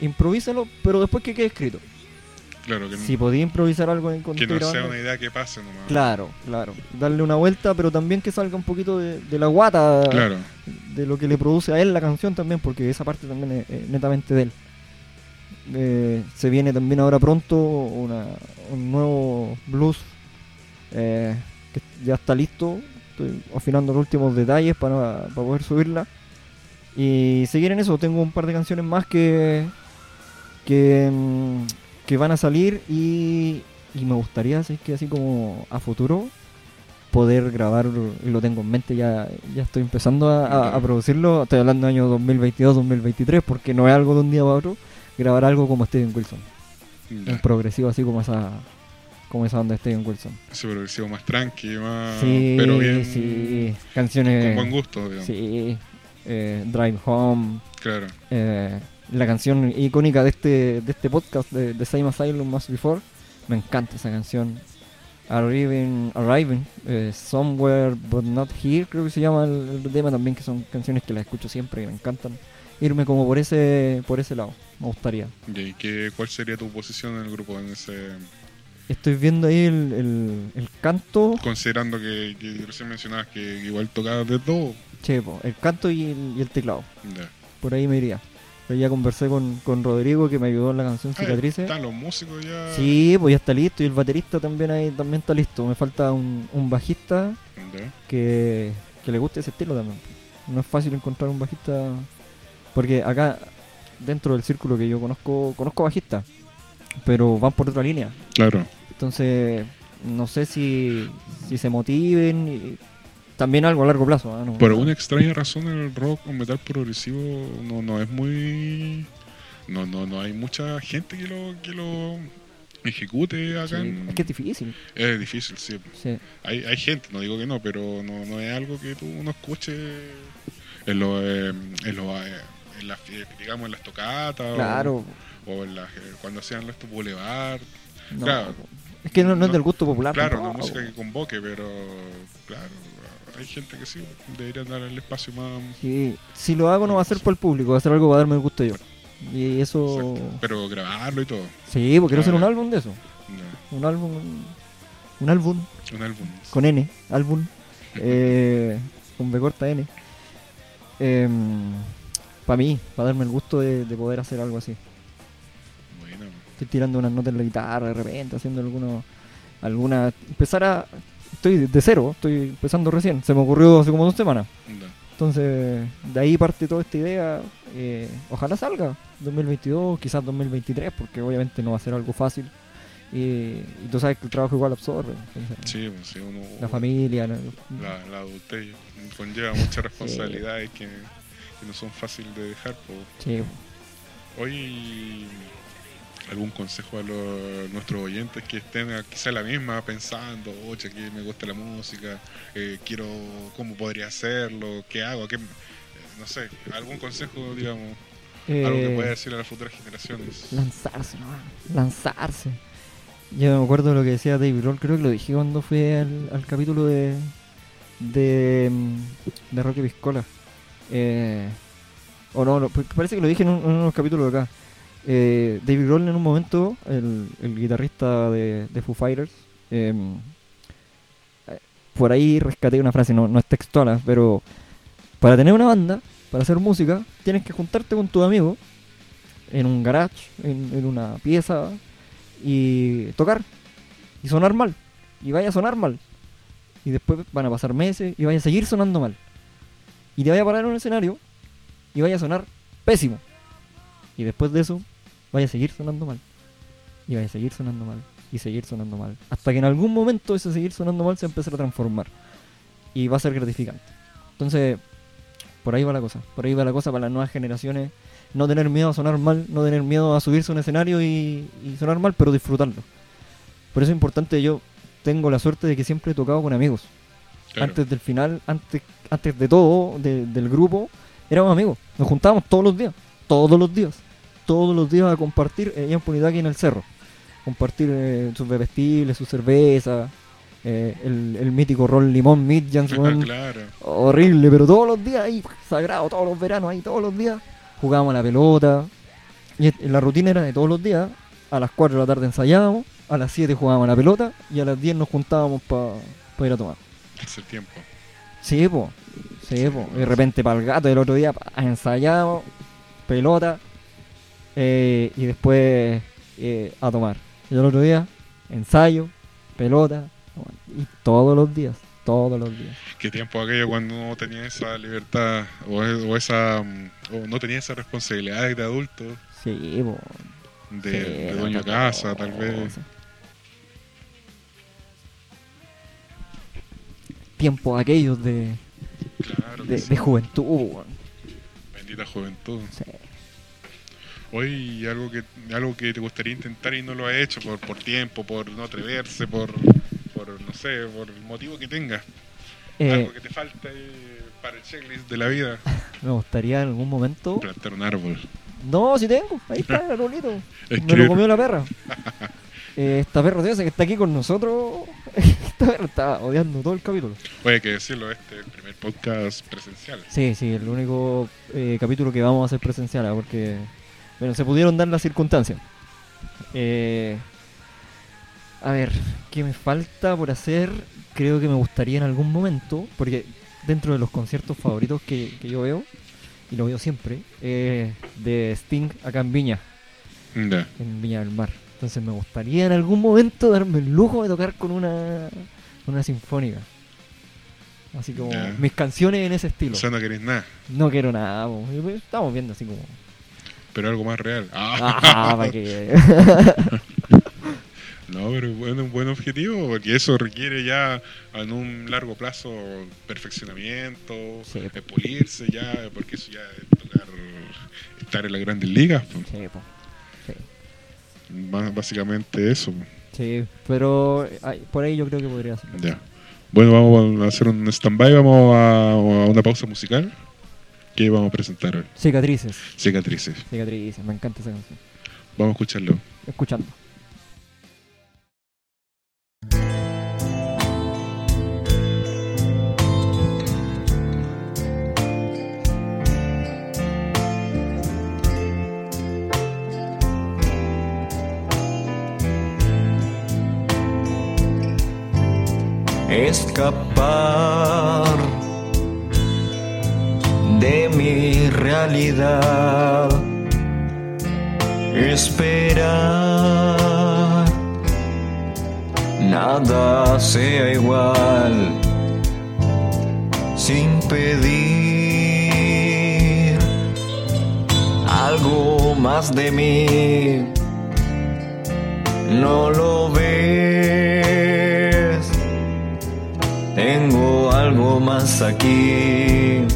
improvísalo, pero después que quede escrito. Claro, que, Si podía improvisar algo en que no sea una idea que pase nomás. Claro, claro. Darle una vuelta, pero también que salga un poquito de, de la guata Claro. de lo que le produce a él la canción también, porque esa parte también es, es netamente de él. Eh, se viene también ahora pronto una- un nuevo blues eh, que ya está listo. Estoy afinando los últimos detalles para, para poder subirla. Y seguir en eso. Tengo un par de canciones más que, que, mm, que van a salir y, y me gustaría, así que así como a futuro, poder grabar, lo tengo en mente, ya, ya estoy empezando a, a- a producirlo, estoy hablando de año 2022-2023, porque no es algo de un día para otro, grabar algo como Steven Wilson, un progresivo así como esa como esa onda de Steven Wilson. Ese progresivo más tranqui, más. sí, pero bien. sí, canciones... Con buen gusto, digamos. Sí, eh, Drive Home, Claro. eh, la canción icónica de este, de este podcast de, de Same Asylum Más Before, me encanta esa canción. Arriving, Arriving eh, Somewhere But Not Here, creo que se llama el, el tema también, que son canciones que las escucho siempre y me encantan. Irme como por ese por ese lado, me gustaría. ¿Y qué, cuál sería tu posición en el grupo? en ese Estoy viendo ahí el, el, el canto, Considerando que, que recién mencionabas que igual tocabas de todo. che, po, el canto y el, y el teclado. Por ahí me iría. Pero ya conversé con, con Rodrigo que me ayudó en la canción Ah, Cicatrices. Están los músicos ya. Sí, pues ya está listo y el baterista también ahí también está listo. Me falta un, un bajista que, que le guste ese estilo también. No es fácil encontrar un bajista porque acá dentro del círculo que yo conozco conozco bajistas, pero van por otra línea. Claro. Entonces no sé si, si se motiven y también algo a largo plazo. No- Por alguna extraña razón el rock o metal progresivo no, no es muy... No, no, no hay mucha gente que lo, que lo ejecute acá. Sí, en- es que es difícil. Es difícil, sí. Sí. Hay, hay gente, no digo que no, pero no, no es algo que tú no escuches en, lo, eh, en, lo, eh, en las, digamos, en las tocatas o- Claro. o, en las, eh, cuando hacían estos boulevard. no, Claro. Es que no, no es del gusto popular. Claro, no tampoco. música que convoque, pero claro, hay gente que sí, deberían dar el espacio más... Sí, si lo hago no va a ser por el público, va a ser algo para darme el gusto yo. Y eso... Exacto. Pero grabarlo y todo. Sí, porque quiero hacer un álbum de eso. No, Un álbum... Un álbum un álbum. con N, álbum. eh, con B corta N. para mí, para darme el gusto de, de poder hacer algo así. Bueno, Estoy tirando unas notas en la guitarra de repente, haciendo algunos... Alguna... Empezar a... Estoy de cero, estoy empezando recién. Se me ocurrió hace como dos semanas. no. Entonces, de ahí parte toda esta idea. eh, ojalá salga 2022, quizás 2023, porque obviamente no va a ser algo fácil. Y, y tú sabes que el trabajo igual absorbe. Sí, pues, sí, uno, La familia. la- la, la adultez conlleva muchas responsabilidades que, que no son fáciles de dejar. pues. sí, Hoy, ¿algún consejo a los, nuestros oyentes que estén quizá la misma pensando, oye, que me gusta la música, eh, quiero, cómo podría hacerlo, qué hago, qué, eh, no sé, algún consejo, digamos, algo que eh, pueda decir a las futuras generaciones? lanzarse, ¿no? lanzarse. Yo me acuerdo de lo que decía David Roll, creo que lo dije cuando fue al, al capítulo de de, mm, de Rocky Piscola. Eh, o no, no, parece que lo dije en, un- en uno de los capítulos de acá. Eh, David Roll en un momento, el, guitarrista de, de Foo Fighters, eh, por ahí rescaté una frase, no, es textual, ah, pero para tener una banda, para hacer música, tienes que juntarte con tus amigos en un garage, en, en una pieza, y tocar, y sonar mal, y vaya a sonar mal. Y después van a pasar meses y vaya a seguir sonando mal. Y te vaya a parar en un escenario y vaya a sonar pésimo. Y después de eso, vaya a seguir sonando mal. Y vaya a seguir sonando mal. Y seguir sonando mal. Hasta que en algún momento ese seguir sonando mal se va a transformar. Y va a ser gratificante. Entonces, por ahí va la cosa. Por ahí va la cosa para las nuevas generaciones. No tener miedo a sonar mal, no tener miedo a subirse a un escenario y, y sonar mal, pero disfrutarlo. Por eso es importante, yo tengo la suerte de que siempre he tocado con amigos. Claro. Antes del final, antes, antes de todo, de- del grupo, éramos amigos. Nos juntábamos todos los días, todos los días, todos los días a compartir eh, en Punitaqui en el cerro. Compartir eh, sus bebestibles, su cerveza, eh, el, el mítico rol limón Midjans, weón. claro. horrible, pero todos los días ahí, sagrado, todos los veranos ahí, todos los días, jugábamos a la pelota. Y la rutina era de todos los días, a las 4 de la tarde ensayábamos, a las 7 jugábamos a la pelota y a las 10 nos juntábamos para ir a tomar. Es el tiempo. Sí, po. Sí, po. Y de repente para el gato el otro día pa, ensayamos, pelota, eh, y después eh, a tomar. Y el otro día, ensayo, pelota, y todos los días, todos los días. ¿Qué tiempo aquello cuando no tenía esa libertad o, o esa mm, o no tenía esa responsabilidad de adulto, Sí, de, Sí, de dueño de casa, tal vez? Tiempos aquellos de, Claro, de, sí. de juventud, bendita juventud. Sí. Hoy algo que algo que te gustaría intentar y no lo has hecho por, por tiempo, por no atreverse, por, por no sé, por el motivo que tengas. Eh, algo que te falta para el checklist de la vida. me gustaría en algún momento. Plantar un árbol. No, si tengo, ahí está el arbolito. Me lo comió la perra. Eh, esta perra odiosa que está aquí con nosotros. esta perra está odiando todo el capítulo. Oye, hay que decirlo, este es el primer podcast presencial. Sí, sí, el único eh, capítulo que vamos a hacer presencial, ah, porque bueno, se pudieron dar las circunstancias. Eh, a ver, ¿qué me falta por hacer? Creo que me gustaría en algún momento, porque dentro de los conciertos favoritos que, que yo veo, y lo veo siempre, eh, de Sting acá en Viña, en Viña del Mar. Entonces me gustaría en algún momento darme el lujo de tocar con una, una sinfónica. Así como mis canciones en ese O estilo. sea, no querés nada, No quiero nada, estamos viendo así como... pero algo más real. Ah, para que... No, pero es bueno, un buen objetivo, porque eso requiere ya en un largo plazo perfeccionamiento, Sí. eh, pulirse ya, porque eso ya es estar en las grandes ligas. pues. Sí. Sí. Más- Básicamente eso. Sí, pero por ahí yo creo que podría ser. Ya. Bueno, vamos a hacer un stand-by, vamos a, a una pausa musical. ¿Qué vamos a presentar hoy? Cicatrices, Cicatrices. cicatrices, me encanta esa canción. Vamos a escucharlo. Escuchando. escapar de mi realidad, esperar, nada sea igual, sin pedir algo más de mí. No lo ves. Tengo algo más aquí.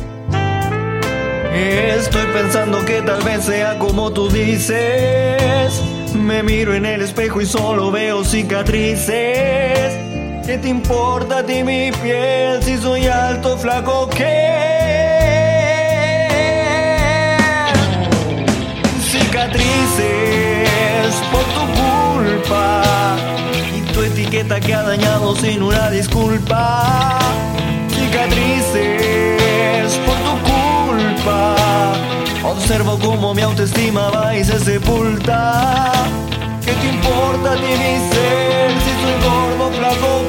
Estoy pensando que tal vez sea como tú dices. Me miro en el espejo y solo veo cicatrices. ¿Qué te importa a ti mi piel si soy alto, flaco, qué? Cicatrices por tu culpa y tu etiqueta que ha dañado sin una disculpa. Cicatrices por Observo cómo mi autoestima va y se sepulta. ¿Qué te importa a ti mi ser si soy gordo, flaco,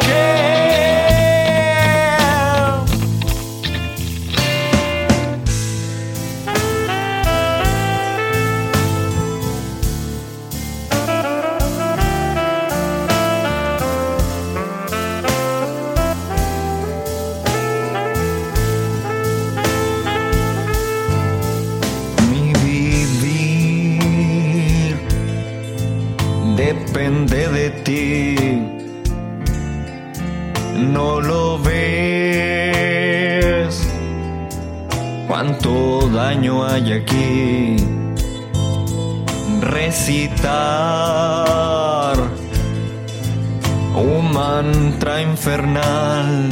daño hay aquí. Recitar un mantra infernal.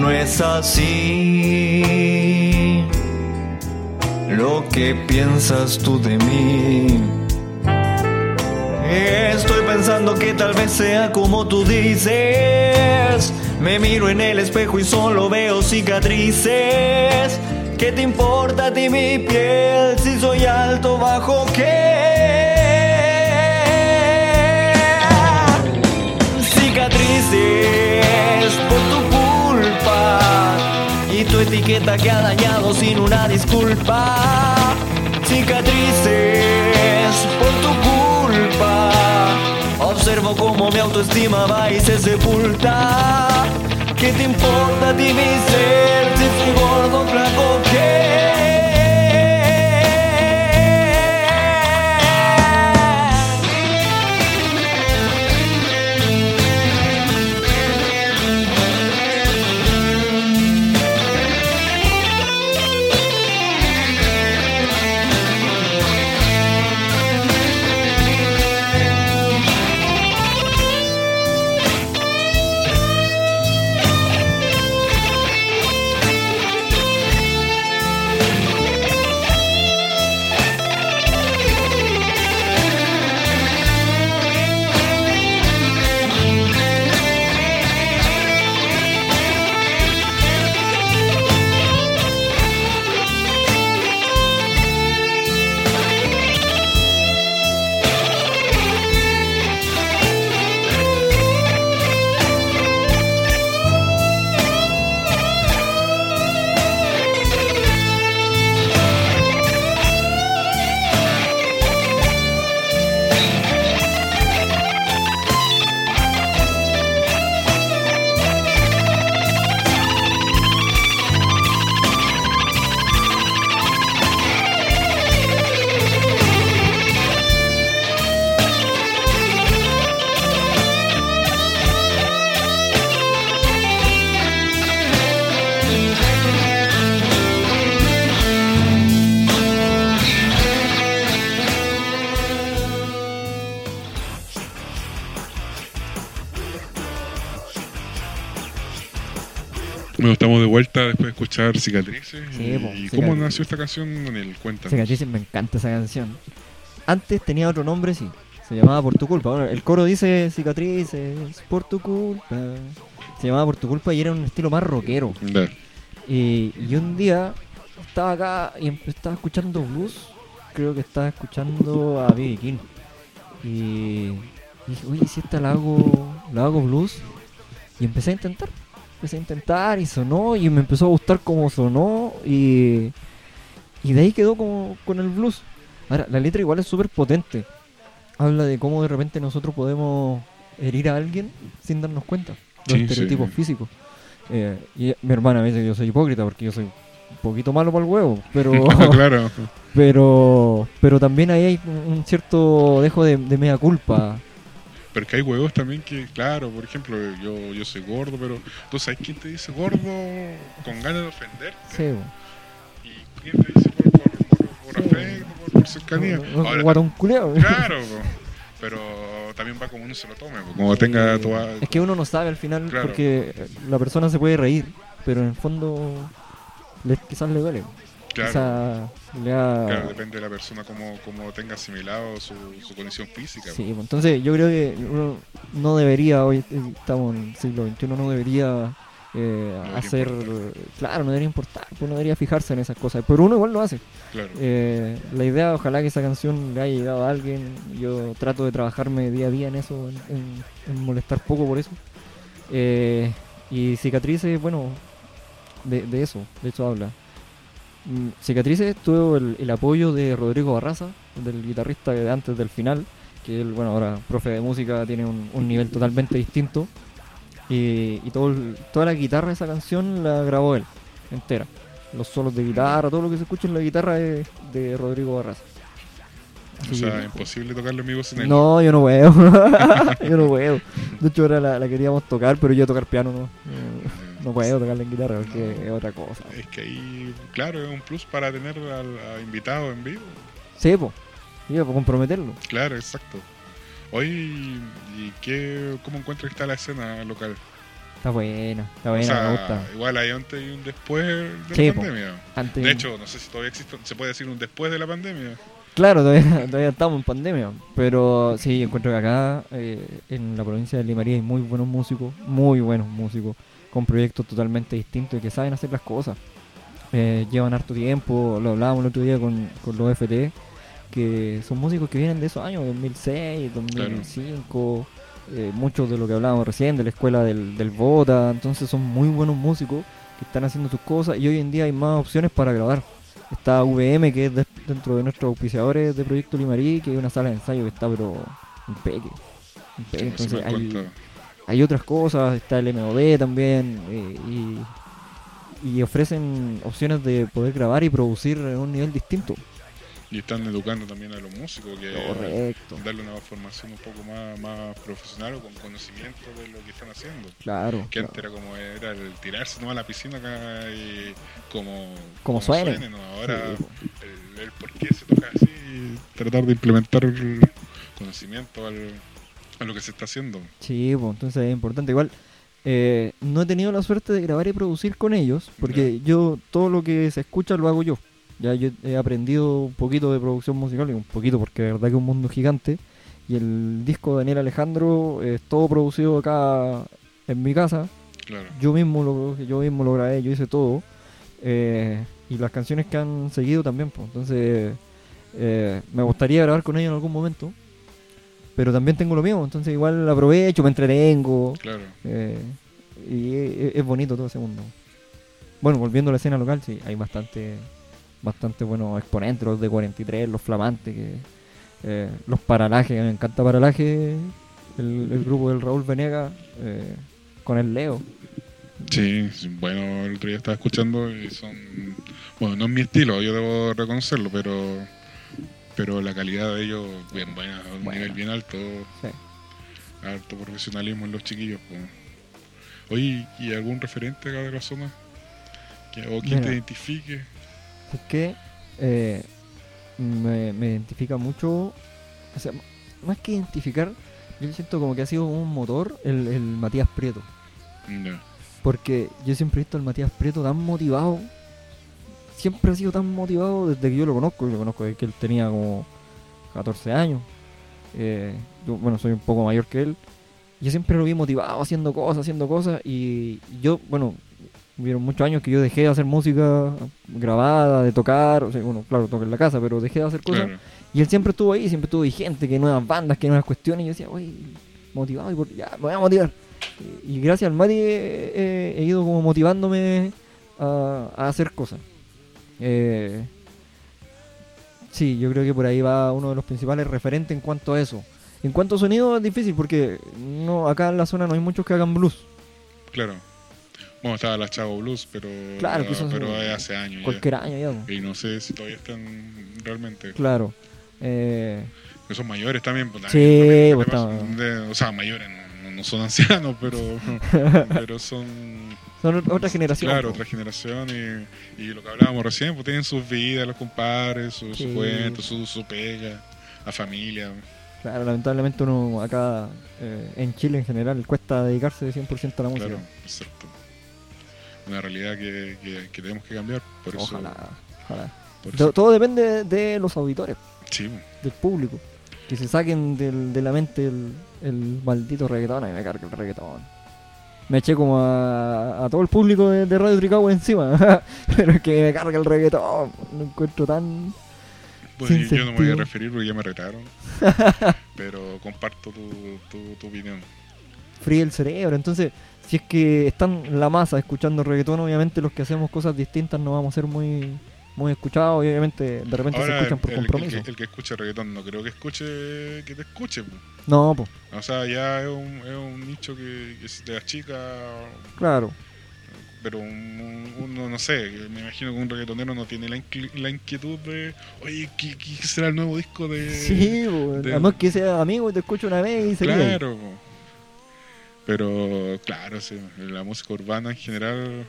No es así lo que piensas tú de mí. Estoy pensando que tal vez sea como tú dices. Me miro en el espejo y solo veo cicatrices. ¿Qué te importa a ti mi piel si soy alto, bajo, qué? Cicatrices por tu culpa y tu etiqueta que ha dañado sin una disculpa. Cicatrices por tu culpa. Observo cómo mi autoestima va y se sepulta. ¿Qué te importa a ti mi ser si soy gordo, flaco, escuchar Cicatrices. Sí, ¿Y po, cómo Cicatrices. nació esta canción, Daniel? Cuéntanos. Cicatrices, me encanta esa canción. Antes tenía otro nombre, sí. Se llamaba Por tu culpa. Bueno, el coro dice cicatrices, por tu culpa. Se llamaba Por tu culpa y era un estilo más rockero. Y, y un día estaba acá y estaba escuchando blues. Creo que estaba escuchando a B.B. King. Y, dije, oye, si esta la hago, la hago blues. Y empecé a intentar. Empecé a intentar y sonó y me empezó a gustar cómo sonó. Y, y de ahí quedó como con el blues. Ahora, la letra igual es súper potente. Habla de cómo de repente nosotros podemos herir a alguien sin darnos cuenta. Los Sí, sí. estereotipos físicos. Eh, y mi hermana me dice que yo soy hipócrita porque yo soy un poquito malo para el huevo, pero claro. pero pero también ahí hay un un cierto dejo de, de media culpa. Pero que hay huevos también que, claro, por ejemplo, yo, yo soy gordo, pero ¿tú sabes quién te dice gordo con ganas de ofenderte? Sí. ¿Y quién te dice por, por, por, por Sí. afecto, por, por cercanía? Ahora, claro, pero también va como uno se lo tome, como tenga tu... Es que uno no sabe al final Claro. porque la persona se puede reír, pero en el fondo quizás le duele. Claro. Quizás Claro, depende de la persona como, como tenga asimilado su, su condición física. Sí, pues, entonces yo creo que uno no debería, hoy eh, estamos en el siglo XXI, no debería eh, hacer, importar. claro, no debería importar, pues no debería fijarse en esas cosas, pero uno igual lo hace. Claro. Eh, la idea, ojalá que esa canción le haya llegado a alguien, yo trato de trabajarme día a día en eso, en, en- en molestar poco por eso. Eh, y cicatrices, bueno, de, de eso, de eso habla. Mm, Cicatrices tuvo el, el apoyo de Rodrigo Barraza, del guitarrista de antes del final, que él, bueno, ahora profe de música, tiene un, un nivel totalmente distinto. Y, y todo el- toda la guitarra de esa canción la grabó él, entera. Los solos de guitarra, todo lo que se escucha en la guitarra es de Rodrigo Barraza. o sea, que- imposible tocarle en sin él. no, yo no puedo. yo no puedo. De hecho, ahora la, la queríamos tocar, pero yo tocar piano no. No, puedo tocarla en guitarra porque No. es otra cosa. Es que ahí, claro, es un plus para tener al a invitado en vivo. Sí, pues. Sí, para comprometerlo. Claro, exacto. Hoy, ¿y qué, cómo encuentras que está la escena local? Está buena, está o buena, sea, me gusta. igual hay antes y un después de Sí, la po. pandemia. Antes, De hecho, no sé si todavía existe, se puede decir un después de la pandemia. Claro, todavía, todavía estamos en pandemia. Pero sí, encuentro que acá, eh, en la provincia de Limarí, hay muy buenos músicos, muy buenos músicos, con proyectos totalmente distintos y que saben hacer las cosas. Eh, llevan harto tiempo, lo hablábamos el otro día con, con los FT, que son músicos que vienen de esos años, 2006, 2005, eh, muchos de lo que hablábamos recién, de la escuela del, del Bota, entonces son muy buenos músicos que están haciendo sus cosas y hoy en día hay más opciones para grabar. Está VM, que es de- dentro de nuestros auspiciadores de Proyecto Limarí, que es una sala de ensayo que está, pero impeque. impeque. Entonces hay. Hay otras cosas, está el MOD también, eh, y, y ofrecen opciones de poder grabar y producir en un nivel distinto. Y están educando también a los músicos que Correcto, darle una formación un poco más, más profesional o con conocimiento de lo que están haciendo. claro. Que claro. antes era como era el tirarse ¿no? a la piscina acá y como, Como suene. ¿no? Ahora Sí, el, el por qué se toca así y tratar de implementar el conocimiento al, a lo que se está haciendo. Sí, pues entonces es importante. Igual, eh, no he tenido la suerte de grabar y producir con ellos, porque yo todo lo que se escucha lo hago yo. Ya yo he aprendido un poquito de producción musical, y un poquito porque de verdad que es un mundo gigante. Y el disco de Daniel Alejandro es todo producido acá en mi casa. Claro. Yo mismo lo produje, yo mismo lo grabé, yo hice todo. Eh, y las canciones que han seguido también, pues. Entonces, eh, me gustaría grabar con ellos en algún momento. Pero también tengo lo mío, entonces igual aprovecho, me entretengo. Claro. eh, y es, es bonito todo ese mundo. Bueno, volviendo a la escena local, sí, hay bastante bastante buenos exponentes, los de 43, los flamantes, que, eh, los paralajes, me encanta paralaje, el, el grupo del Raúl Venega eh, con el Leo. Sí, sí, bueno, el otro día estaba escuchando y son. Bueno, no es mi estilo, yo debo reconocerlo, pero. Pero la calidad de ellos, bien buena, a un nivel bien alto. Sí. Alto profesionalismo en los chiquillos. po. Oye, ¿y algún referente acá de la zona? ¿O quien te identifique? Es que eh, me, me identifica mucho, o sea, más que identificar, yo siento como que ha sido un motor el, el Matías Prieto. Porque yo siempre he visto al Matías Prieto tan motivado. Siempre ha sido tan motivado desde que yo lo conozco. Yo lo conozco desde que él tenía como 14 años. Eh, yo, bueno, soy un poco mayor que él. Yo siempre lo vi motivado haciendo cosas, haciendo cosas. Y yo, bueno, hubieron muchos años que yo dejé de hacer música grabada, de tocar. O sea, bueno, claro, toco en la casa, pero dejé de hacer cosas. Claro. Y él siempre estuvo ahí, siempre estuvo vigente, que nuevas bandas, que nuevas cuestiones. Y yo decía, uy, motivado, y por- ya, me voy a motivar. Y, y gracias al Mati he, he- he ido como motivándome a, a hacer cosas. Eh, sí, yo creo que por ahí va uno de los principales referentes en cuanto a eso. En cuanto a sonido es difícil porque no acá en la zona no hay muchos que hagan blues. Claro. Bueno, estaba la Chavo Blues, pero, Claro, pero un- hace años ya. Cualquier año ya. Y no sé si todavía están realmente. Claro. Eh, son mayores también. Pues, Sí, pues, de- o sea, mayores, no- no son ancianos, pero, pero son. Son otra generación. Claro, otra generación. Y, y lo que hablábamos recién, pues tienen sus vidas, los compadres, sus Sí. su cuentos, su, su pega, la familia. Claro, lamentablemente uno acá eh, en Chile en general cuesta dedicarse 100% a la música. Claro, exacto. Una realidad que, que- que tenemos que cambiar. Por eso, Ojalá, ojalá. por eso- Todo depende de los auditores, Sí, del público. Que se saquen del- de la mente el, el maldito reggaetón. A mí me carga el reggaetón. Me eché como a, a todo el público de, de Radio Tricagua encima. Pero es que me carga el reggaetón. Lo encuentro tan. Pues Sin yo no me voy a referir porque ya me retaron. pero comparto tu, tu, tu opinión. fríe el cerebro. Entonces, si es que están la masa escuchando reggaetón, obviamente los que hacemos cosas distintas no vamos a ser muy muy escuchados y obviamente de repente se escuchan por el, el compromiso. que, el que escuche reggaetón no creo que escuche que te escuche. po. No, pues, O sea, ya es un, es un nicho que, que es de las chicas, claro. pero un- un- uno, no sé, me imagino que un reggaetonero no tiene la, la inquietud de, oye, ¿qué, qué será el nuevo disco de...? sí, po, de- además que sea amigo y te escucha una vez y se. Claro. po. Pero, claro, sí, la música urbana en general...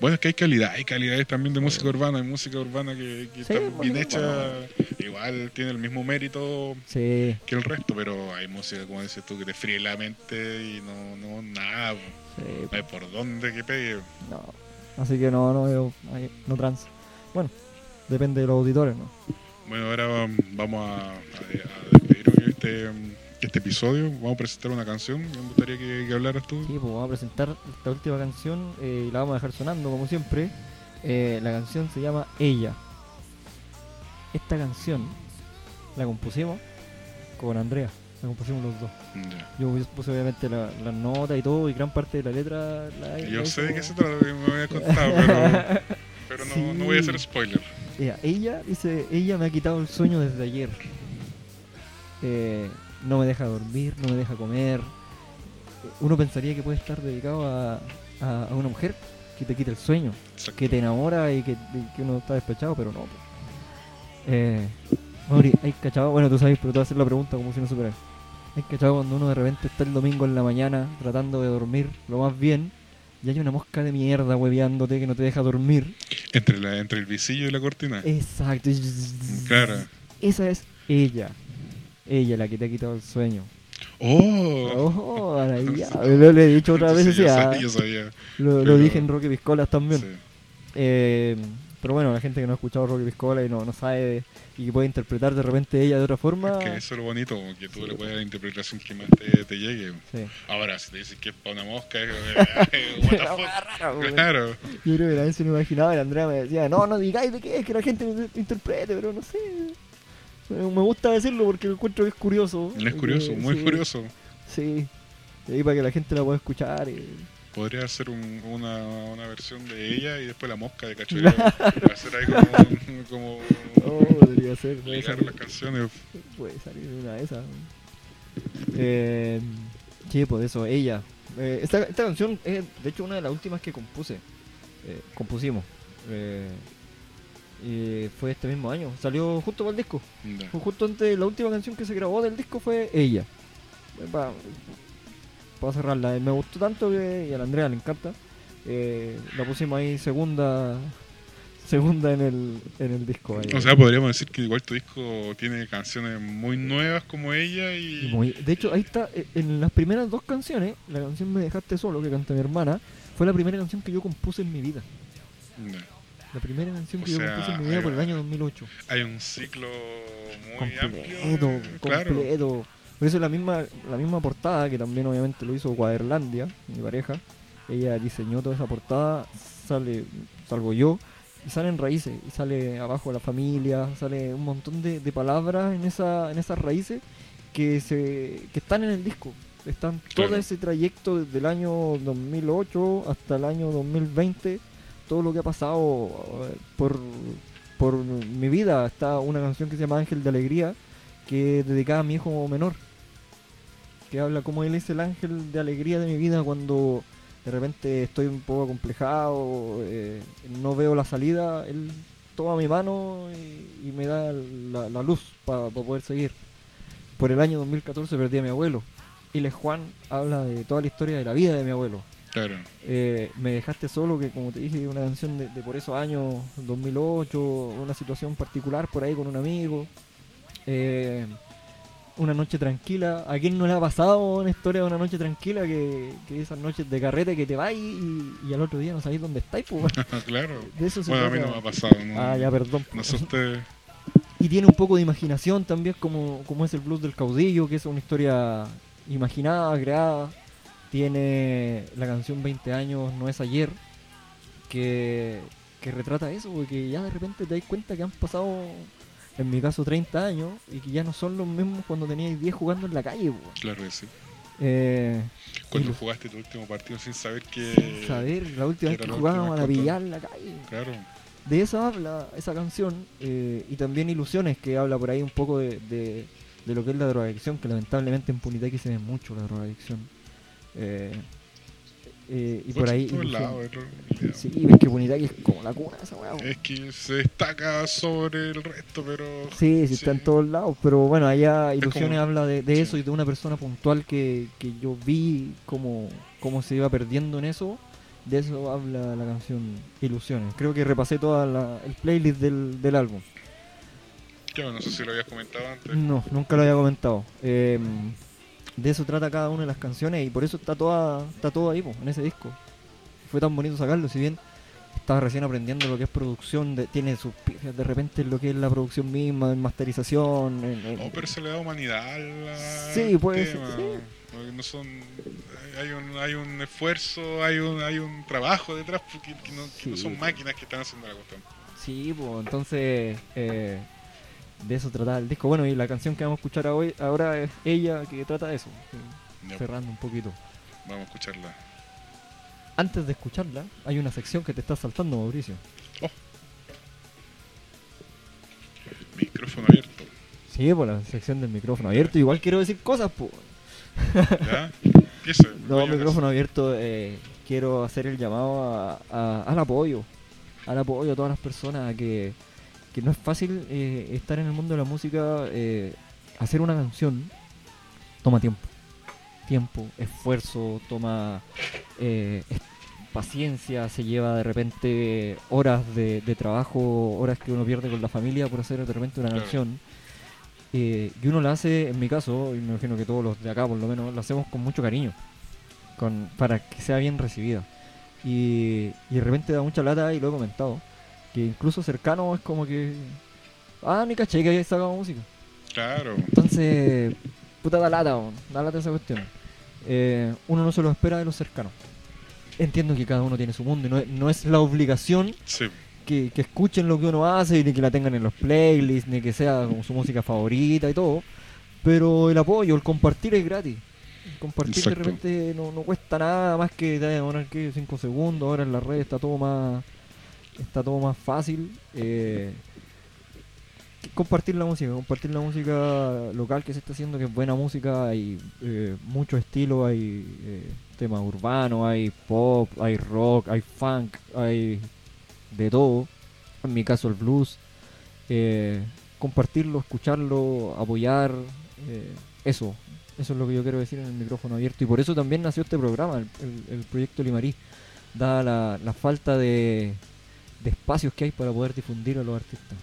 Bueno, es que hay calidad, hay calidades también de música urbana, hay música urbana que, que Sí, está bien hecha, bueno. igual tiene el mismo mérito Sí, que el resto, pero hay música, como dices tú, que te fríe la mente y no, no, nada, sí, no hay por dónde que pegue. no. Así que no, no, yo, no trans. Bueno, depende de los auditores, ¿no? Bueno, ahora vamos a, a, a despedir este, um, este episodio, vamos a presentar una canción, me gustaría que, que hablaras tú. Sí, pues vamos a presentar esta última canción eh, y la vamos a dejar sonando como siempre. Eh, la canción se llama Ella. Esta canción la compusimos con Andrea, la compusimos los dos. Yo puse obviamente la, la nota y todo y gran parte de la letra la Yo la sé de qué se trata, que me había contado, pero, pero no, Sí. no voy a hacer spoiler. Ella, ella dice, ella me ha quitado el sueño desde ayer. Eh, no me deja dormir, no me deja comer. Uno pensaría que puede estar dedicado a, a- a una mujer que te quita el sueño, Exacto. que te enamora y que, que uno está despechado, pero no. po. Eh, Mauri, ¿hay cachado? Bueno, tú sabes, pero te voy a hacer la pregunta como si no supieras. ¿Hay cachado cuando uno de repente está el domingo en la mañana tratando de dormir lo más bien y hay una mosca de mierda hueveándote que no te deja dormir? Entre, la, entre el visillo y la cortina. Exacto. Claro. Esa es ella. Ella la que te ha quitado el sueño. ¡Oh! Oh, maravilla. Lo, lo he dicho Sí, yo, sabía, yo sabía. Lo, lo dije en Roque Piscolas también. Sí. Eh, pero bueno, la gente que no ha escuchado Roque Piscola y no, no sabe y que puede interpretar de repente ella de otra forma. Es que eso es lo bonito, como que tú Sí. le puedes dar la interpretación que más te, te llegue. Sí. Ahora, si te dicen que es para una mosca, es. Claro. Yo creo que la vez se me imaginaba y Andrea me decía, no, no digáis de qué es, que la gente me interprete, pero no sé. Me gusta decirlo porque encuentro que es curioso. Es curioso, Eh, muy sí, curioso. Sí. Y ahí para que la gente la pueda escuchar. Y... Podría hacer un- una, una versión de ella y después la mosca de cachorro. Hacer ahí como, como Oh, podría ser. Puede ligar salir, las canciones. puede salir una de esas. Eh, sí, pues eso, ella. Eh, esta, esta canción es de hecho una de las últimas que compuse. Eh, compusimos. Eh, y fue este mismo año. Salió justo para el disco. Fue justo antes, la última canción que se grabó del disco fue ella. Para cerrarla, eh, me gustó tanto que y a la Andrea le encanta. eh, la pusimos ahí segunda segunda en el, en el disco. ahí. O sea, podríamos decir que igual tu disco tiene canciones muy nuevas como ella y... Muy- de hecho, ahí está, eh, en las primeras dos canciones, la canción Me dejaste solo, que canta mi hermana, fue la primera canción que yo compuse en mi vida. La primera canción O que yo sea, compuse en mi vida por el año 2008. Hay un ciclo muy completo, amplio. eh, Claro. completo. Por eso la misma, la misma portada, que también obviamente lo hizo Cuaderlandia, mi pareja, ella diseñó toda esa portada, sale, salgo yo, y salen raíces, y sale abajo la familia, sale un montón de, de palabras en esa, en esas raíces que se, que están en el disco. Están todo Claro. ese trayecto desde el año 2008 hasta el año 2020, todo lo que ha pasado eh, por, por mi vida. Está una canción que se llama Ángel de Alegría, que es dedicada a mi hijo menor, que habla como él es el ángel de alegría de mi vida cuando de repente estoy un poco acomplejado, eh, no veo la salida, él toma mi mano y, me da la, la luz para poder seguir. Por el año 2014 perdí a mi abuelo. Y Les Juan habla de toda la historia de la vida de mi abuelo. Claro. Eh, me dejaste solo, que como te dije, una canción de, de por esos años, 2008, una situación particular por ahí con un amigo. Eh, una noche tranquila. ¿A quién no le ha pasado una historia de una noche tranquila? Que, que esas noches de carrete que te vas y, y al otro día no sabéis dónde estáis. pues, claro. de eso se Bueno, a mí no me ha pasado. No, Ah, ya, perdón. no sé usted. Y tiene un poco de imaginación también, como, como es el blues del caudillo, que es una historia imaginada, creada. Tiene la canción 20 años, no es ayer, que, que retrata eso, porque ya de repente te das cuenta que han pasado, en mi caso, 30 años, y que ya no son los mismos cuando teníais 10 jugando en la calle. po. Claro que sí. Eh, Cuando jugaste tu último partido sin saber que. sin saber, la última vez que jugábamos a la billar en la calle. Claro. de eso habla esa canción eh, y también Ilusiones que habla por ahí un poco de, de- de lo que es la drogadicción que lamentablemente en Punitaqui se ve mucho la drogadicción Eh, eh, y por ahí lados, en realidad. sí ves que Punitaqui es como la cuna esa weá. Es que se destaca sobre el resto, pero. sí, sí está en todos lados pero bueno allá Es Ilusiones como- habla de, de sí. eso y de una persona puntual que, que yo vi cómo, cómo se iba perdiendo en eso de eso habla la canción Ilusiones creo que repasé toda la, el playlist del, del álbum Claro, no sé si lo habías comentado antes. No, nunca lo había comentado. Eh, de eso trata cada una de las canciones y por eso está toda está todo ahí, po, en ese disco. Fue tan bonito sacarlo, si bien estaba recién aprendiendo lo que es producción, de- tiene sus de repente en lo que es la producción misma, en masterización. en- en- Oh, pero se le da humanidad al Sí, puede ser, tema. sí. Porque no son hay un hay un esfuerzo hay un hay un trabajo detrás porque que no, que no son máquinas que están haciendo la cuestión Sí, pues entonces eh, de eso trataba el disco. Bueno, y la canción que vamos a escuchar hoy, ahora es ella que trata de eso, Ya, cerrando un poquito. vamos a escucharla Antes de escucharla, hay una sección que te está saltando, Mauricio. micrófono abierto Sí, por la sección del micrófono abierto. Igual quiero decir cosas, pues. ya empieza No, micrófono abierto. eh, quiero hacer el llamado a- a- al apoyo. Al apoyo a todas las personas. a Que, que no es fácil eh, estar en el mundo de la música. eh, hacer una canción toma tiempo. Tiempo, esfuerzo, toma eh, paciencia. Se lleva de repente horas de, de trabajo, horas que uno pierde con la familia por hacer de repente una canción. Y uno la hace, en mi caso, y me imagino que todos los de acá por lo menos, lo hacemos con mucho cariño, con, para que sea bien recibida. Y, y de repente da mucha lata, y lo he comentado, que incluso cercano es como que, ah, ni caché que había sacado música. claro Entonces, puta da lata, da lata esa cuestión. Eh, uno no se lo espera de los cercanos. Entiendo que cada uno tiene su mundo y no es, no es la obligación sí que, que escuchen lo que uno hace y ni que la tengan en los playlists, ni que sea como su música favorita y todo. Pero el apoyo, el compartir es gratis. El compartir Exacto. de repente no, no cuesta nada más que te demorar que 5 segundos. Ahora en la red está todo más está todo más fácil. Eh, compartir la música, compartir la música local que se está haciendo, que es buena música, hay eh, mucho estilo, hay eh, temas urbanos, hay pop, hay rock, hay funk, hay de todo, en mi caso el blues, eh, compartirlo, escucharlo, apoyar, eso, eso es lo que yo quiero decir en el micrófono abierto. Y por eso también nació este programa, el, proyecto Limarí, dada la, la falta de, de espacios que hay para poder difundir a los artistas.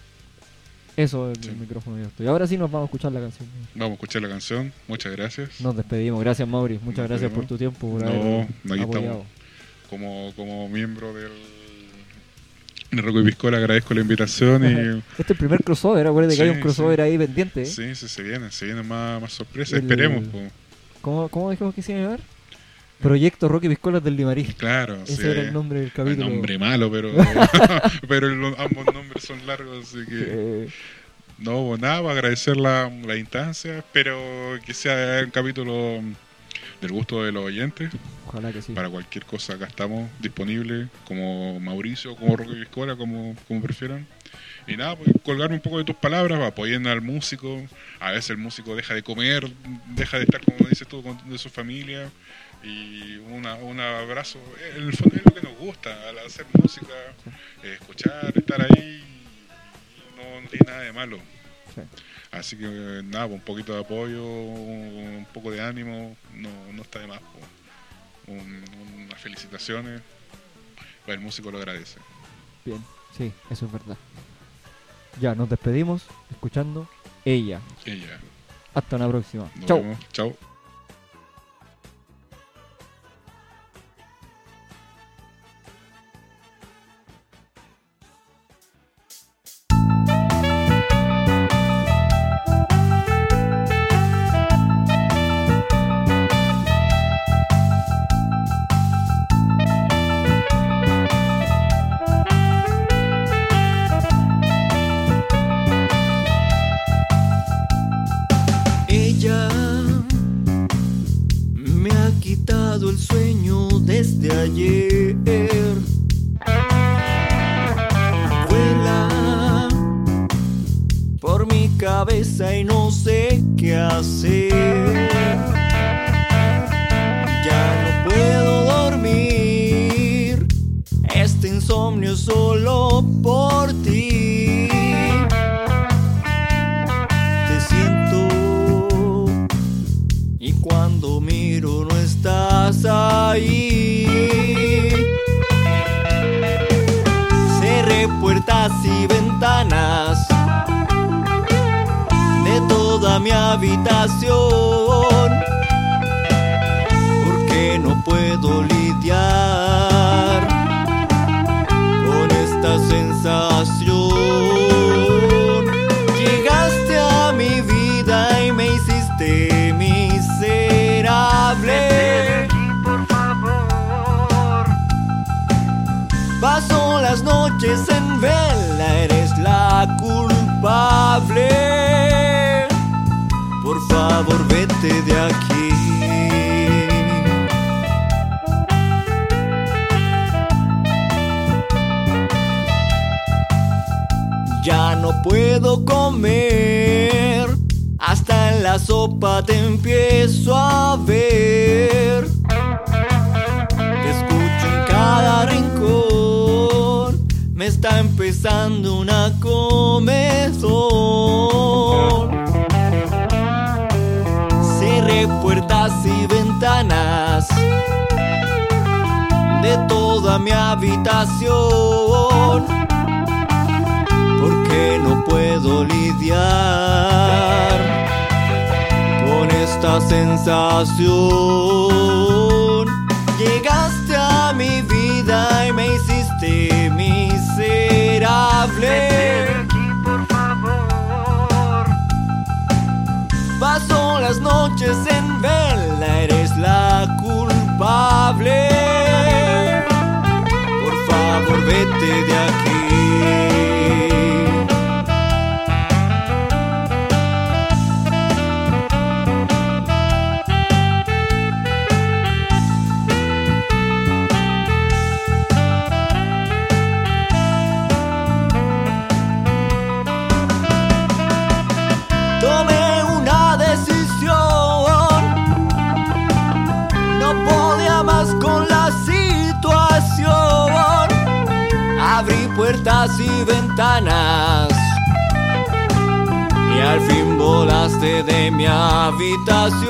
Eso es el, Sí. micrófono abierto. Y ahora sí nos vamos a escuchar la canción. Vamos a escuchar la canción. Muchas gracias. Nos despedimos. Gracias, Mauri. Muchas Nos gracias por tu tiempo, por No, haber aquí apoyado. estamos. Como, como miembro del de Rocco y Piscola agradezco la invitación y Este es el primer crossover. Acuérdate que hay Sí, un crossover sí. ahí pendiente. ¿eh? sí, sí, se vienen, se vienen más, más sorpresas. El- Esperemos. po. ¿Cómo, ¿Cómo dijimos que se iba a llamar? Proyecto Rocky Piscolas del Limarí. Claro, Ese sí. era el nombre del capítulo. nombre malo, pero, pero el- ambos nombres son largos, así que no, pues nada, para agradecer la, la instancia, espero que sea un capítulo del gusto de los oyentes. ojalá que sí. Para cualquier cosa acá estamos disponibles, como Mauricio, como Roque Viscola, como, como prefieran. Y nada, pues colgarme un poco de tus palabras, apoyando al músico. A veces el músico deja de comer, deja de estar, como dices tú, con de su familia. Y una, un abrazo, en el fondo es lo que nos gusta, al hacer música, eh, escuchar, estar ahí, no, no tiene nada de malo. Sí. Así que nada, un poquito de apoyo, un, poco de ánimo, no, no está de más. Un- unas felicitaciones, pues el músico lo agradece. Bien, sí, eso es verdad. Ya, nos despedimos escuchando ella. Ella. Hasta una próxima. Vemos. Chao. Favor, vete de aquí. Ya no puedo comer, hasta en la sopa te empiezo a ver. Te escucho en cada rincón, me está empezando una comezón. Puertas y ventanas de toda mi habitación porque no puedo lidiar con esta sensación. Las noches en vela, eres la culpable. Por favor, vete de aquí. Y al fin volaste de mi habitación.